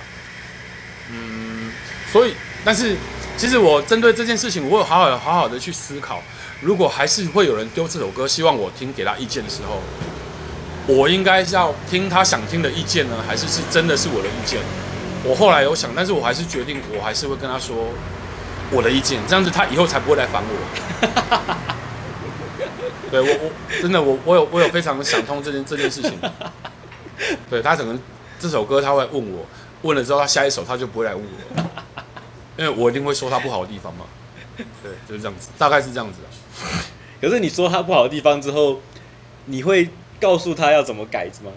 S2: 嗯，所以但是其实我针对这件事情，我有好好好好的去思考，如果还是会有人丢这首歌，希望我听给他意见的时候，我应该是要听他想听的意见呢，还是是真的是我的意见？我后来有想，但是我还是决定，我还是会跟他说。我的意见，这样子他以后才不会来烦我。对我我真的我我有我有非常想通这件这件事情。对他可能这首歌他会问我，问了之后他下一首他就不会来问我，因为我一定会说他不好的地方嘛。对，就是这样子，大概是这样子啊。
S1: 可是你说他不好的地方之后，你会告诉他要怎么改吗？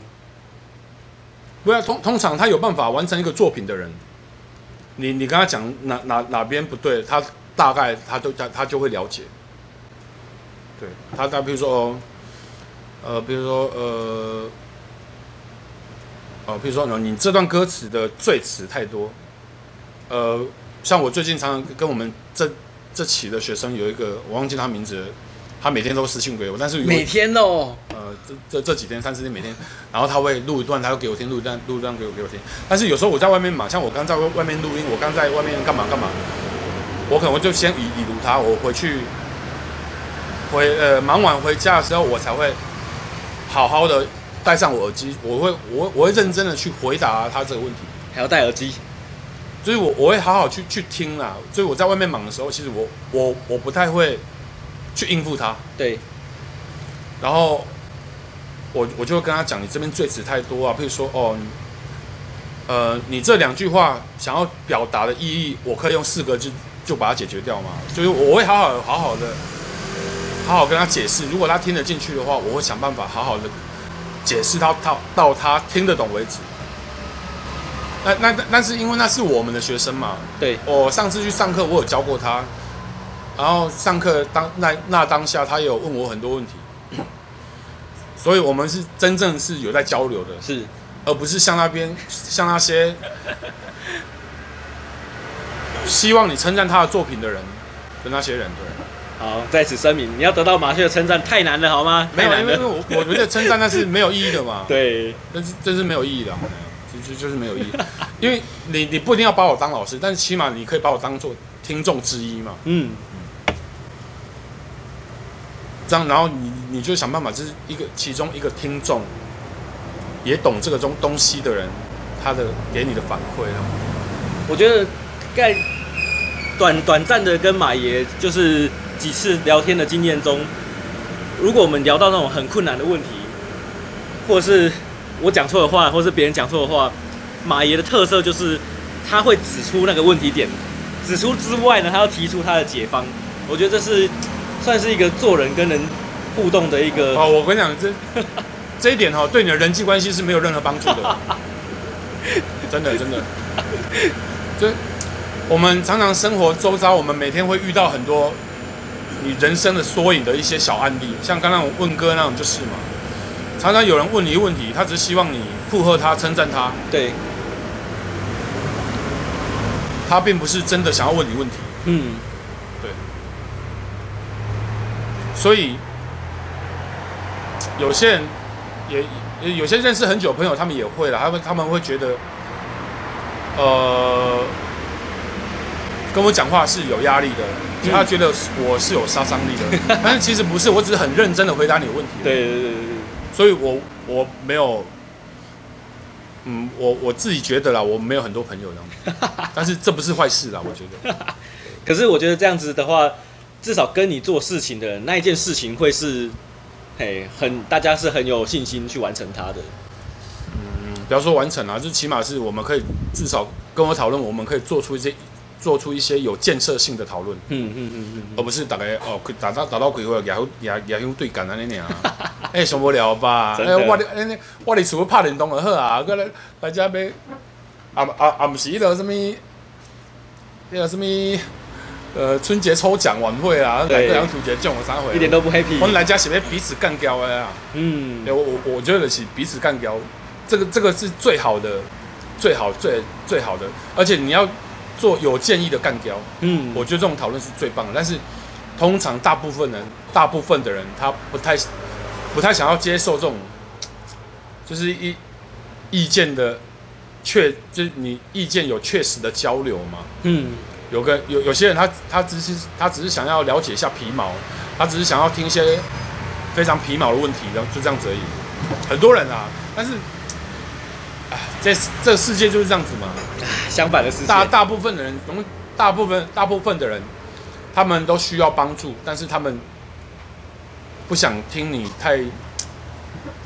S2: 不要，通通常他有办法完成一个作品的人，你你跟他讲哪哪哪边不对，他大概他都他他就会了解。对他，他比如说哦，呃，比如说，呃，哦，比如说，你这段歌词的赘词太多，呃，像我最近常常跟我们这这期的学生有一个，我忘记他名字，他每天都私信给我，但是
S1: 每天哦，
S2: 呃，这这这几天三四天每天，然后他会录一段，他会给我听，录一段，录一段给我给我听，但是有时候我在外面嘛，像我刚在外面录音，我刚在外面干嘛干嘛，我可能我就先已已读他，我回去。回呃，忙完回家的时候，我才会好好的戴上我耳机，我会我我会认真的去回答他这个问题，
S1: 还要戴耳机，
S2: 所以我我会好好去去听啦。所以我在外面忙的时候，其实我我我不太会去应付他，
S1: 对。
S2: 然后我我就会跟他讲，你这边罪词太多啊，譬如说哦，呃，你这两句话想要表达的意义，我可以用四个字就把它解决掉吗？就是我会好好好好的。好好跟他解释，如果他听得进去的话，我会想办法好好的解释到他到他听得懂为止。那那那是因为那是我们的学生嘛，
S1: 对，
S2: 我上次去上课，我有教过他，然后上课当那那当下，他有问我很多问题，所以我们是真正是有在交流的，
S1: 是，
S2: 而不是像那边像那些希望你称赞他的作品的人的那些人，对。
S1: 好，在此声明，你要得到马修的称赞太难了，好吗？
S2: 没有，因为因为我我觉得称赞那是没有意义的嘛。
S1: 对，
S2: 但是这是没有意义的，就就就是没有意义。因为你你不一定要把我当老师，但是起码你可以把我当做听众之一嘛。嗯。这样，然后你你就想办法，就是一个其中一个听众，也懂这个东东西的人，他的给你的反馈。
S1: 我觉得该短短暂的跟马爷就是。几次聊天的经验中，如果我们聊到那种很困难的问题，或者是我讲错的话，或是别人讲错的话，马爷的特色就是他会指出那个问题点，指出之外呢，他要提出他的解方。我觉得这是算是一个做人跟人互动的一个。
S2: 哦，我跟你讲，这 这一点哈，对你的人际关系是没有任何帮助的。真的，真的。就我们常常生活周遭，我们每天会遇到很多。你人生的缩影的一些小案例，像刚刚我问哥那种就是嘛，常常有人问你一个问题，他只是希望你附和他、称赞他，
S1: 对，
S2: 他并不是真的想要问你问题，
S1: 嗯，
S2: 对，所以有些人也有些认识很久的朋友，他们也会了，他们他们会觉得，呃。跟我讲话是有压力的，他觉得我是有杀伤力的，但是其实不是，我只是很认真的回答你的问题。
S1: 对对对对，
S2: 所以我我没有，嗯，我我自己觉得啦，我没有很多朋友这样，但是这不是坏事啦，我觉得。
S1: 可是我觉得这样子的话，至少跟你做事情的人那一件事情会是，嘿，很大家是很有信心去完成它的。
S2: 嗯，不要说完成啊，就起码是我们可以至少跟我讨论，我们可以做出一些。做出一些有建设性的讨论，
S1: 嗯嗯嗯嗯，
S2: 而不是大家哦，打到打到鬼会也也也用对干啊那样啊，哎，受不了吧？哎，我的哎，我的厝拍电动就好啊，过来大家要啊啊啊，不是迄个什么，那个什么呃春节抽奖晚会啊，两个人春节奖我三回，
S1: 一点都不 happy。
S2: 我们来家是要彼此干掉的啊，
S1: 嗯，
S2: 我我我觉得是彼此干掉，这个这个是最好的，最好最最好的，而且你要。做有建议的干掉，嗯，我觉得这种讨论是最棒的。但是，通常大部分人，大部分的人，他不太，不太想要接受这种，就是一意见的确，就是你意见有确实的交流嘛。嗯，有个有有些人他，他他只是他只是想要了解一下皮毛，他只是想要听一些非常皮毛的问题，然后就这样子而已。很多人啊，但是。这这个世界就是这样子嘛，
S1: 相反的世界，
S2: 大大部分的人，大部分大部分的人，他们都需要帮助，但是他们不想听你太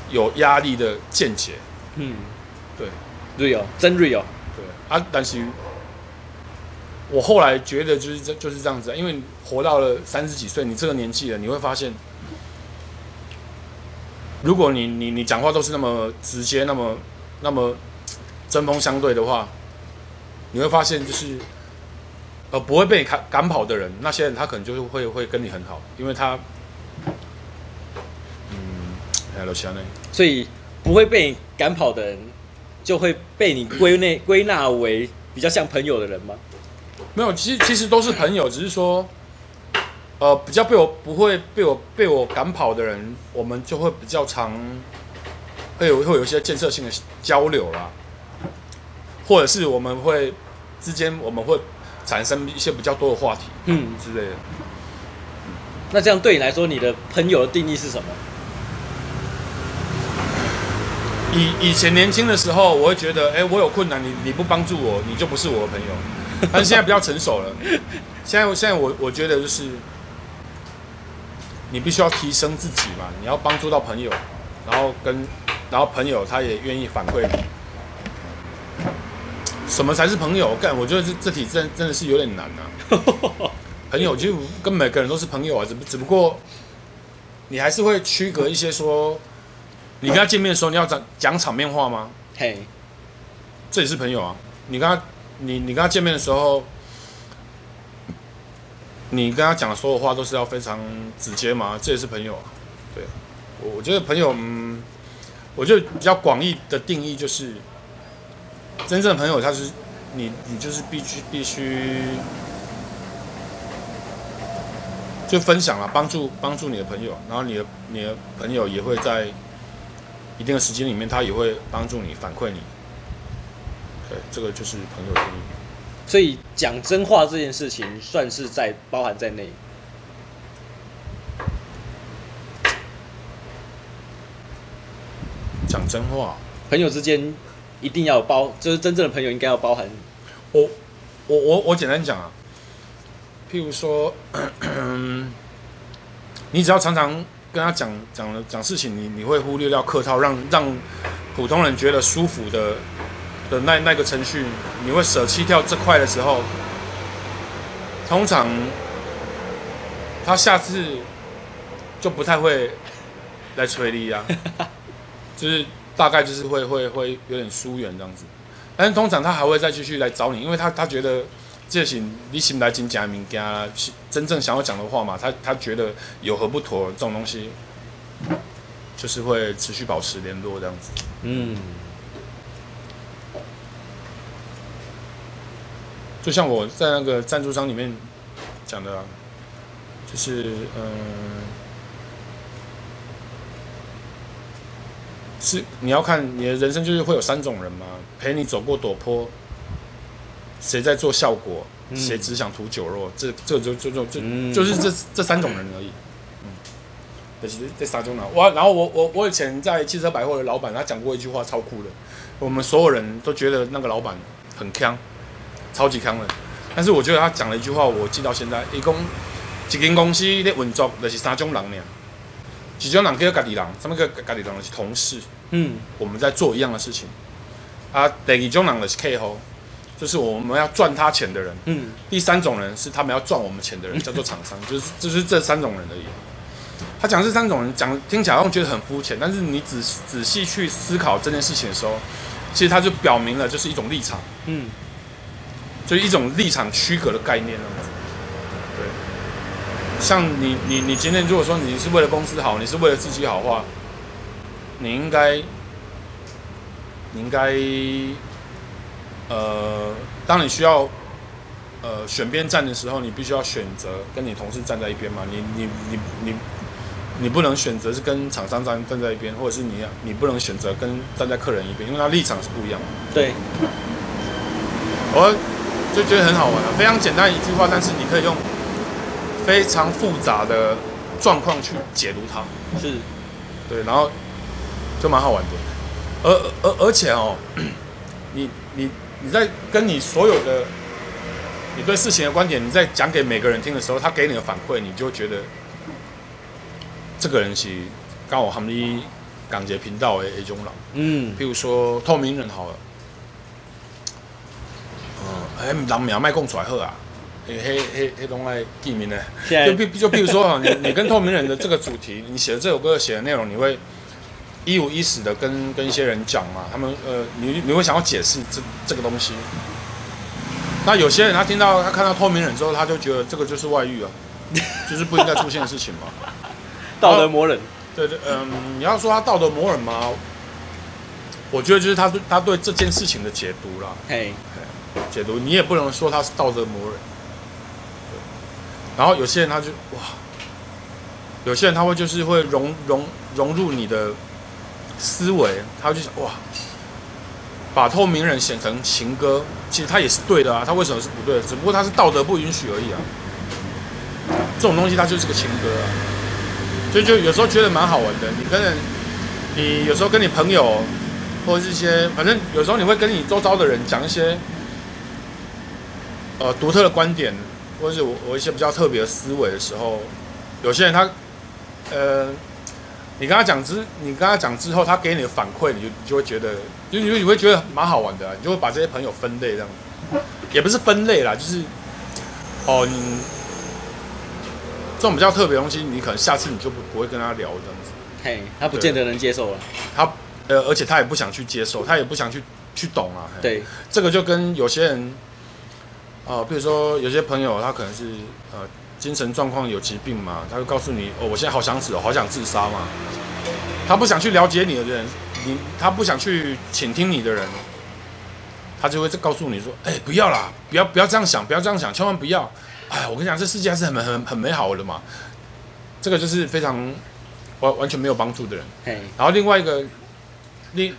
S2: 有压力的见解。嗯，对
S1: ，real，真 real。
S2: 对啊，但是我后来觉得就是这就是这样子，因为活到了三十几岁，你这个年纪了，你会发现，如果你你你讲话都是那么直接，那么那么针锋相对的话，你会发现就是呃不会被你赶赶跑的人，那些人他可能就是会会跟你很好，因为他嗯，还有呢，
S1: 所以不会被你赶跑的人，就会被你归类归纳为比较像朋友的人吗？
S2: 没有，其实其实都是朋友，只是说呃比较被我不会被我被我赶跑的人，我们就会比较常会有会有一些建设性的交流啦。或者是我们会之间我们会产生一些比较多的话题，嗯之类的。
S1: 那这样对你来说，你的朋友的定义是什么？
S2: 以以前年轻的时候，我会觉得，哎、欸，我有困难，你你不帮助我，你就不是我的朋友。但是现在比较成熟了，现在现在我我觉得就是，你必须要提升自己嘛，你要帮助到朋友，然后跟然后朋友他也愿意反馈你。什么才是朋友？干，我觉得这这题真真的是有点难啊。朋友就跟每个人都是朋友啊，只不只不过你还是会区隔一些说，你跟他见面的时候你要讲讲场面话吗？嘿，这也是朋友啊。你跟他你你跟他见面的时候，你跟他讲的所有话都是要非常直接嘛？这也是朋友啊。对，我我觉得朋友，嗯，我觉得比较广义的定义就是。真正的朋友，他是你，你就是必须必须就分享了，帮助帮助你的朋友，然后你的你的朋友也会在一定的时间里面，他也会帮助你反馈你。对，这个就是朋友的定义。
S1: 所以讲真话这件事情，算是在包含在内。
S2: 讲真话，
S1: 朋友之间。一定要包，就是真正的朋友应该要包含。
S2: 我，我，我，我简单讲啊，譬如说，你只要常常跟他讲讲了讲事情，你你会忽略掉客套，让让普通人觉得舒服的的那那个程序，你会舍弃掉这块的时候，通常他下次就不太会来催你啊，就是。大概就是会会会有点疏远这样子，但是通常他还会再继续来找你，因为他他觉得这些你心来真假明家真正想要讲的话嘛，他他觉得有何不妥这种东西，就是会持续保持联络这样子。嗯，就像我在那个赞助商里面讲的，就是嗯。是你要看你的人生，就是会有三种人嘛，陪你走过陡坡，谁在做效果，谁只想图酒肉，这这就就就就就是这这三种人而已。嗯，就是这三种人。我然后我我我以前在汽车百货的老板，他讲过一句话超酷的，我们所有人都觉得那个老板很锵，超级康的。但是我觉得他讲了一句话，我记到现在，一共一间公司的运作就是三种人俩。几种人叫家己人，什么叫家己人？是同事。嗯，我们在做一样的事情。啊，第二种人是客户，就是我们要赚他钱的人。嗯，第三种人是他们要赚我们钱的人，叫做厂商。就 是就是这三种人而已。他讲这三种人，讲听起来好像觉得很肤浅，但是你仔仔细去思考这件事情的时候，其实他就表明了就是一种立场。嗯，就是一种立场区隔的概念那种。对。像你，你，你今天如果说你是为了公司好，你是为了自己好的话，你应该，你应该，呃，当你需要，呃，选边站的时候，你必须要选择跟你同事站在一边嘛。你，你，你，你，你不能选择是跟厂商站站在一边，或者是你，你不能选择跟站在客人一边，因为他立场是不一样的。
S1: 对，
S2: 我就觉得很好玩了，非常简单一句话，但是你可以用。非常复杂的状况去解读它，是，对，然后就蛮好玩的，而而而且哦，你你你在跟你所有的，你对事情的观点，你在讲给每个人听的时候，他给你的反馈，你就觉得这个人是刚好他们的港姐频道的一种人。
S1: 嗯，
S2: 譬如说透明人好了，嗯，哎，人名卖供出来好啊，黑黑黑黑东爱地名呢？就比就比如说哈，你你跟透明人的这个主题，你写的这首歌写的内容，你会一五一十的跟跟一些人讲嘛？他们呃，你你会想要解释这这个东西。那有些人他听到他看到透明人之后，他就觉得这个就是外遇啊，就是不应该出现的事情嘛。
S1: 道德魔人。
S2: 对对，嗯，你要说他道德魔人吗？我觉得就是他对他对这件事情的解读啦。
S1: 嘿，
S2: 解读你也不能说他是道德魔人。然后有些人他就哇，有些人他会就是会融融融入你的思维，他就想哇。把透明人写成情歌，其实他也是对的啊。他为什么是不对的？只不过他是道德不允许而已啊。这种东西它就是个情歌啊。所以就有时候觉得蛮好玩的。你跟人，你有时候跟你朋友，或者是一些，反正有时候你会跟你周遭的人讲一些，呃，独特的观点，或者是我我一些比较特别的思维的时候，有些人他，呃。你跟他讲之，你跟他讲之后，他给你的反馈，你就你就会觉得，就你你会觉得蛮好玩的，啊，你就会把这些朋友分类这样，也不是分类啦，就是，哦，你这种比较特别的东西，你可能下次你就不不会跟他聊这样子。
S1: 嘿，他不见得能接受了。
S2: 他呃，而且他也不想去接受，他也不想去去懂啊。
S1: 对，
S2: 这个就跟有些人，呃，比如说有些朋友，他可能是呃。精神状况有疾病嘛？他会告诉你哦，我现在好想死哦，好想自杀嘛。他不想去了解你的人，你他不想去倾听你的人，他就会告诉你说：“哎，不要啦，不要不要这样想，不要这样想，千万不要。”哎，我跟你讲，这世界还是很很很美好的嘛。这个就是非常完完全没有帮助的人。然后另外一个，另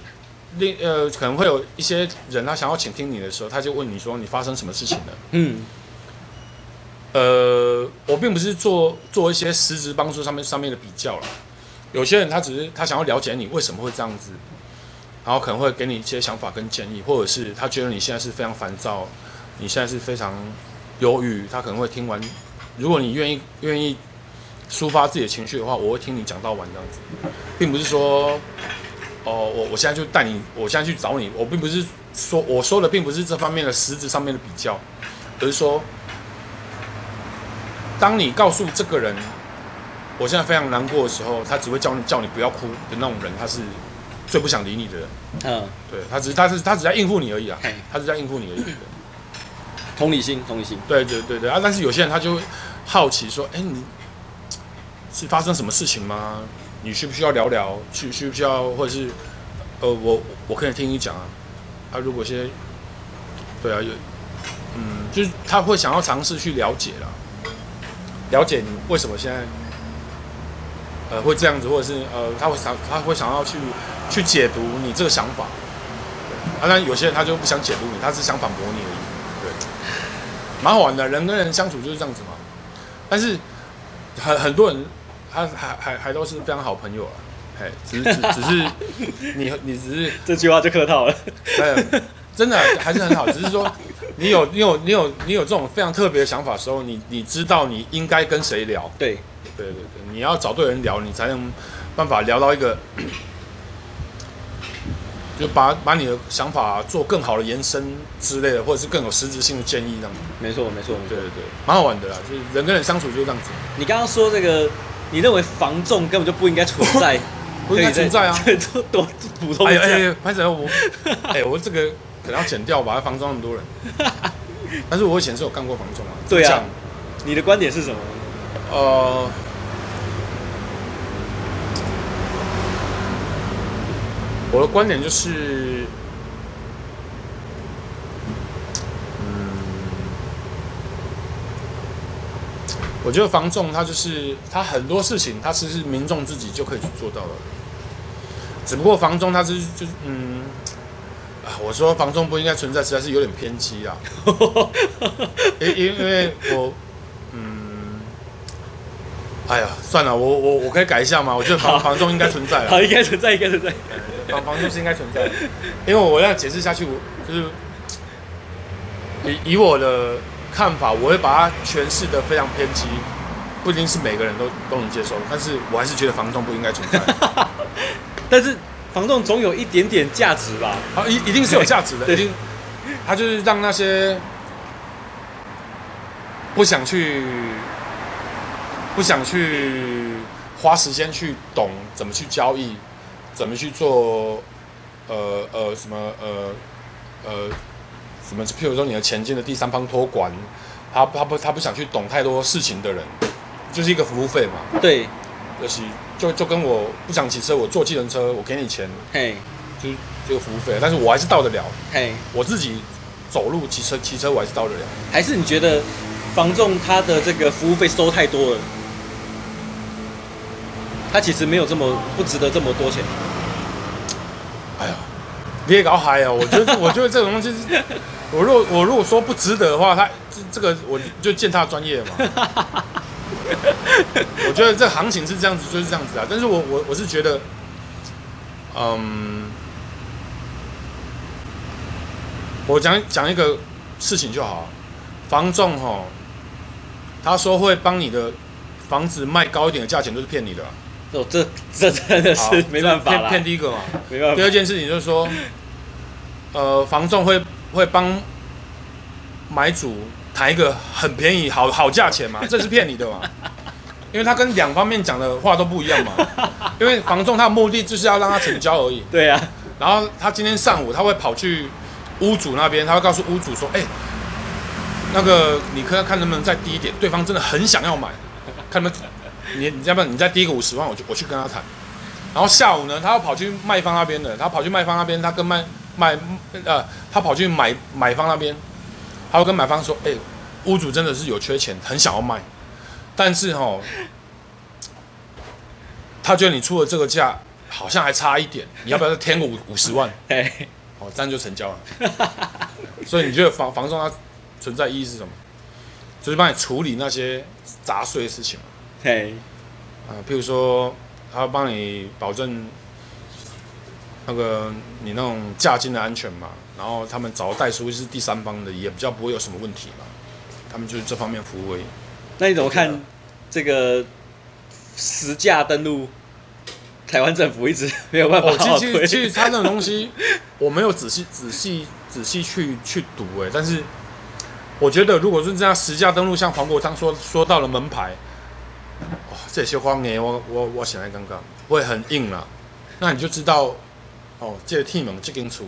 S2: 另呃，可能会有一些人，他想要倾听你的时候，他就问你说：“你发生什么事情了？”嗯。呃，我并不是做做一些实质帮助上面上面的比较了。有些人他只是他想要了解你为什么会这样子，然后可能会给你一些想法跟建议，或者是他觉得你现在是非常烦躁，你现在是非常忧郁，他可能会听完。如果你愿意愿意抒发自己的情绪的话，我会听你讲到完这样子，并不是说，哦，我我现在就带你，我现在去找你，我并不是说我说的并不是这方面的实质上面的比较，而是说。当你告诉这个人，我现在非常难过的时候，他只会叫你叫你不要哭的那种人，他是最不想理你的人。嗯，对，他只是他是他只在应付你而已啊，他是在应付你而已。
S1: 同理心，同理心。
S2: 对对对对啊！但是有些人他就会好奇说：“哎，你是发生什么事情吗？你需不需要聊聊？需需不需要？或者是呃，我我可以听你讲啊。啊，如果些对啊，有嗯，就是他会想要尝试去了解啦。”了解你为什么现在，呃，会这样子，或者是呃，他会想他会想要去去解读你这个想法，当然有些人他就不想解读你，他只想反驳你而已，对，蛮好玩的，人跟人相处就是这样子嘛。但是很很多人他还还还都是非常好朋友啊，嘿，只是只只是 你你只是
S1: 这句话就客套了，哎
S2: 真的还是很好，只是说。你有你有你有你有这种非常特别的想法的时候，你你知道你应该跟谁聊？
S1: 对，
S2: 对对对，你要找对人聊，你才能办法聊到一个，就把把你的想法做更好的延伸之类的，或者是更有实质性的建议，这样。
S1: 没错没错，对对对，
S2: 蛮好玩的啦，就是人跟人相处就是这样子。
S1: 你刚刚说这个，你认为防重根本就不应该存在，
S2: 不应该存在啊？
S1: 多多普通一下。
S2: 哎哎，潘仔，我 哎我这个。可能要剪掉吧，把房仲那么多人。但是我以前是有干过防重啊。
S1: 对啊。你的观点是什么？
S2: 呃，我的观点就是，我觉得房仲他就是他很多事情，他其实是民众自己就可以去做到的。只不过房仲他是就是嗯。我说房仲不应该存在，实在是有点偏激啊。因因因为我，嗯，哎呀，算了，我我我可以改一下吗？我觉得房房仲应该存在了。
S1: 好，应该存在，应该存在。
S2: 房房仲是应该存在的，因为我要解释下去，我就是以以我的看法，我会把它诠释的非常偏激，不一定是每个人都都能接受，但是我还是觉得房仲不应该存在。
S1: 但是房仲总有一点点价值吧？
S2: 啊，一一定是有价值的，一定，他就是让那些不想去、不想去花时间去懂怎么去交易，怎么去做，呃呃什么呃呃什么，譬如说你的前进的第三方托管，他他不他不想去懂太多事情的人，就是一个服务费嘛。
S1: 对，
S2: 就是就就跟我不想骑车，我坐计程车，我给你钱，
S1: 嘿，
S2: 就是这个服务费，但是我还是到得了。
S1: 嘿，
S2: 我自己走路骑车骑车我还是到得了。
S1: 还是你觉得房仲他的这个服务费收太多了？他其实没有这么不值得这么多钱。
S2: 哎呀，别搞嗨啊！我觉得，我觉得这种东西是，我如果我如果说不值得的话，他这这个我就践踏专业嘛。我觉得这行情是这样子，就是这样子啊。但是我我我是觉得，嗯，我讲讲一个事情就好，房仲哈，他说会帮你的房子卖高一点的价钱，都是骗你的。
S1: 哦，这这真的是没办法
S2: 骗骗第一个嘛，
S1: 没办法。
S2: 第二件事情就是说，呃，房仲会会帮买主谈一个很便宜、好好价钱嘛，这是骗你的嘛，因为他跟两方面讲的话都不一样嘛。因为房仲他的目的就是要让他成交而已。
S1: 对啊。
S2: 然后他今天上午他会跑去屋主那边，他会告诉屋主说：“哎，那个你可以看能不能再低一点？对方真的很想要买，看能不能。”你你要不然你再低个五十万，我就我去跟他谈。然后下午呢，他要跑去卖方那边的，他跑去卖方那边，他跟卖卖呃，他跑去买买方那边，他会跟买方说：“哎、欸，屋主真的是有缺钱，很想要卖，但是哦，他觉得你出了这个价好像还差一点，你要不要再添个五五十万？哎哦，这样就成交了。所以你觉得房房仲它存在意义是什么？就是帮你处理那些杂碎的事情。
S1: 嘿，
S2: 啊，譬如说，他要帮你保证那个你那种价金的安全嘛，然后他们找代书是第三方的，也比较不会有什么问题嘛。他们就是这方面服务而已。
S1: 那你怎么看这个实价登录？台湾政府一直没有办法好好。
S2: 其实其实他那种东西，我没有仔细仔细仔细去去读哎，但是我觉得如果是这样实价登录，像黄国昌说说到了门牌。哦，这些荒年我我我想来刚刚会很硬了，那你就知道哦，这个 team 这间厝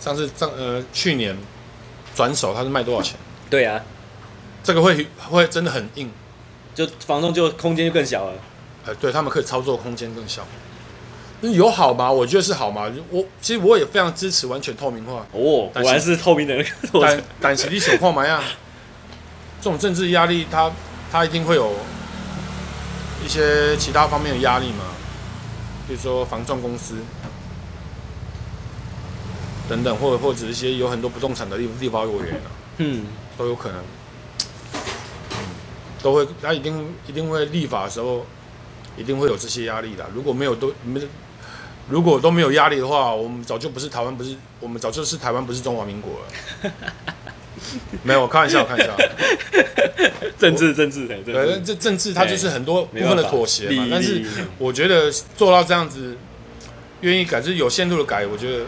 S2: 上次上呃去年转手他是卖多少钱？
S1: 对啊，
S2: 这个会会真的很硬，
S1: 就房东就空间就更小了。
S2: 呃，对他们可以操作空间更小，那有好吗？我觉得是好吗？我其实我也非常支持完全透明化。
S1: 哦，果然是透明的 人。
S2: 但但是你想看嘛呀？这种政治压力，他他一定会有。一些其他方面的压力嘛，比如说房仲公司等等，或者或者一些有很多不动产的立立法委员啊，嗯，都有可能，嗯，都会，他一定一定会立法的时候，一定会有这些压力的。如果没有都没，如果都没有压力的话，我们早就不是台湾，不是我们早就是台湾，不是中华民国了。没有，我开玩笑，开玩笑。
S1: 政治，政治，对，
S2: 这政治它就是很多部分的妥协嘛。但是我觉得做到这样子，愿意改，就是有限度的改，我觉得，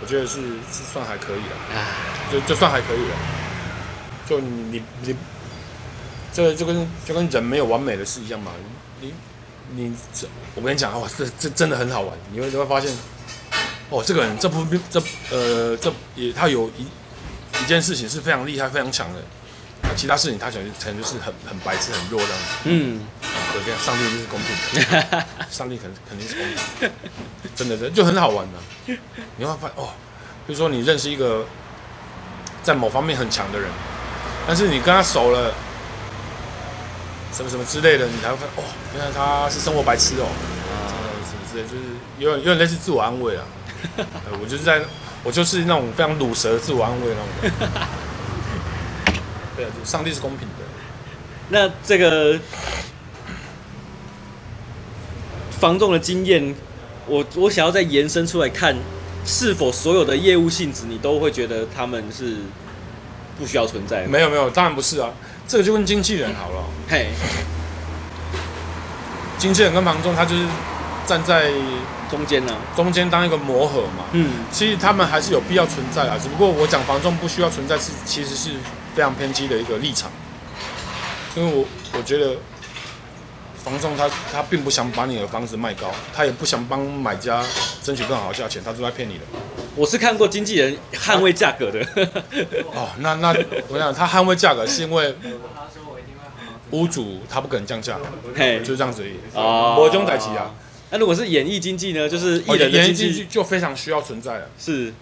S2: 我觉得是是算还可以的，就就算还可以了。就你你你，这就跟就跟人没有完美的事一样嘛。你你这，我跟你讲哦，这这真的很好玩。你会你会发现，哦，这个人这不这呃这也他有一。一件事情是非常厉害、非常强的，其他事情他可能可能就是很很白痴、很弱这样子。嗯，对，这样上帝就是公平的，上帝肯肯定是公平的，真的，真的就很好玩的。你会发现哦，比如说你认识一个在某方面很强的人，但是你跟他熟了，什么什么之类的，你才会发现哦，原来他是生活白痴哦，啊，什么之类，就是有点有点类似自我安慰啊。我就是在。我就是那种非常鲁蛇、自我安慰那种。对啊，就上帝是公平的。
S1: 那这个房仲的经验，我我想要再延伸出来看，是否所有的业务性质，你都会觉得他们是不需要存在？
S2: 没有没有，当然不是啊，这个就问经纪人好了，
S1: 嘿，
S2: 经纪人跟房仲他就是站在
S1: 中间呢，
S2: 中间当一个磨合嘛，嗯，其实他们还是有必要存在啊，只不过我讲房仲不需要存在是其实是非常偏激的一个立场，因为我我觉得。房仲他他并不想把你的房子卖高，他也不想帮买家争取更好的价钱，他都在骗你的。
S1: 我是看过经纪人捍卫价格的。
S2: 哦，那那我想他捍卫价格是因为屋主他不肯降价，嘿，就是这样子而已。哦，我中代级啊。
S1: 那如果是演艺经济呢？就是艺人的经纪
S2: 就非常需要存在了。
S1: 是，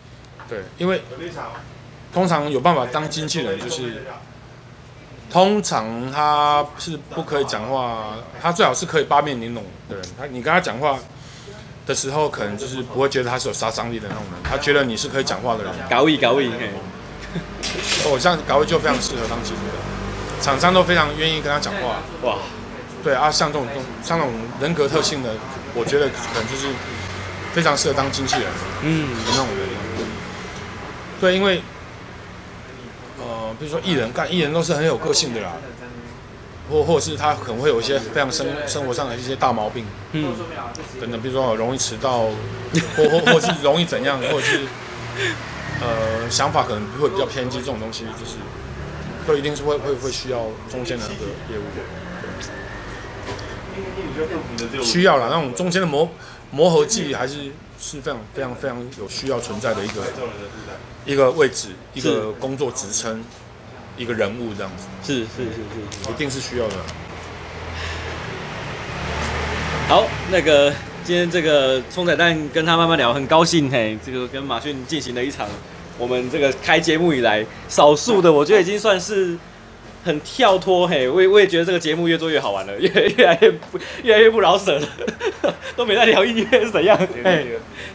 S2: 对，因为通常有办法当经纪人就是。通常他是不可以讲话，他最好是可以八面玲珑的人。他你跟他讲话的时候，可能就是不会觉得他是有杀伤力的那种人。他觉得你是可以讲话的人。
S1: 高一高一，
S2: 哦，像高一就非常适合当经纪人，厂商都非常愿意跟他讲话。哇，对啊，像这种像这种人格特性的，我觉得可能就是非常适合当经纪人。嗯，那种人。对，因为。比如说艺人干艺人都是很有个性的啦，或或者是他可能会有一些非常生生活上的一些大毛病，嗯，等等，比如说容易迟到，或或或是容易怎样，或者是呃想法可能会比较偏激，这种东西就是都一定是会会会需要中间的一个业务的，需要啦，那种中间的磨磨合剂还是是非常非常非常有需要存在的一个一个位置，一个工作职称。一个人物这样子，
S1: 是是是是，
S2: 一定是需要的。
S1: 好，那个今天这个冲仔蛋跟他慢慢聊，很高兴嘿，这个跟马逊进行了一场我们这个开节目以来少数的，我觉得已经算是很跳脱嘿，我也我也觉得这个节目越做越好玩了，越越来越不越来越不饶舌了，都没在聊音乐是怎样？哎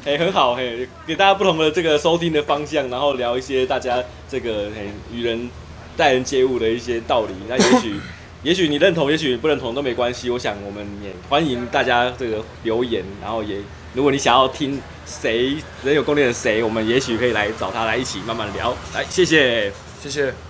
S1: 哎，很好嘿，给大家不同的这个收听的方向，然后聊一些大家这个嘿与人。待人接物的一些道理，那也许，也许你认同，也许不认同都没关系。我想我们也欢迎大家这个留言，然后也如果你想要听谁人有攻略的谁，我们也许可以来找他来一起慢慢聊。来，谢谢，
S2: 谢谢。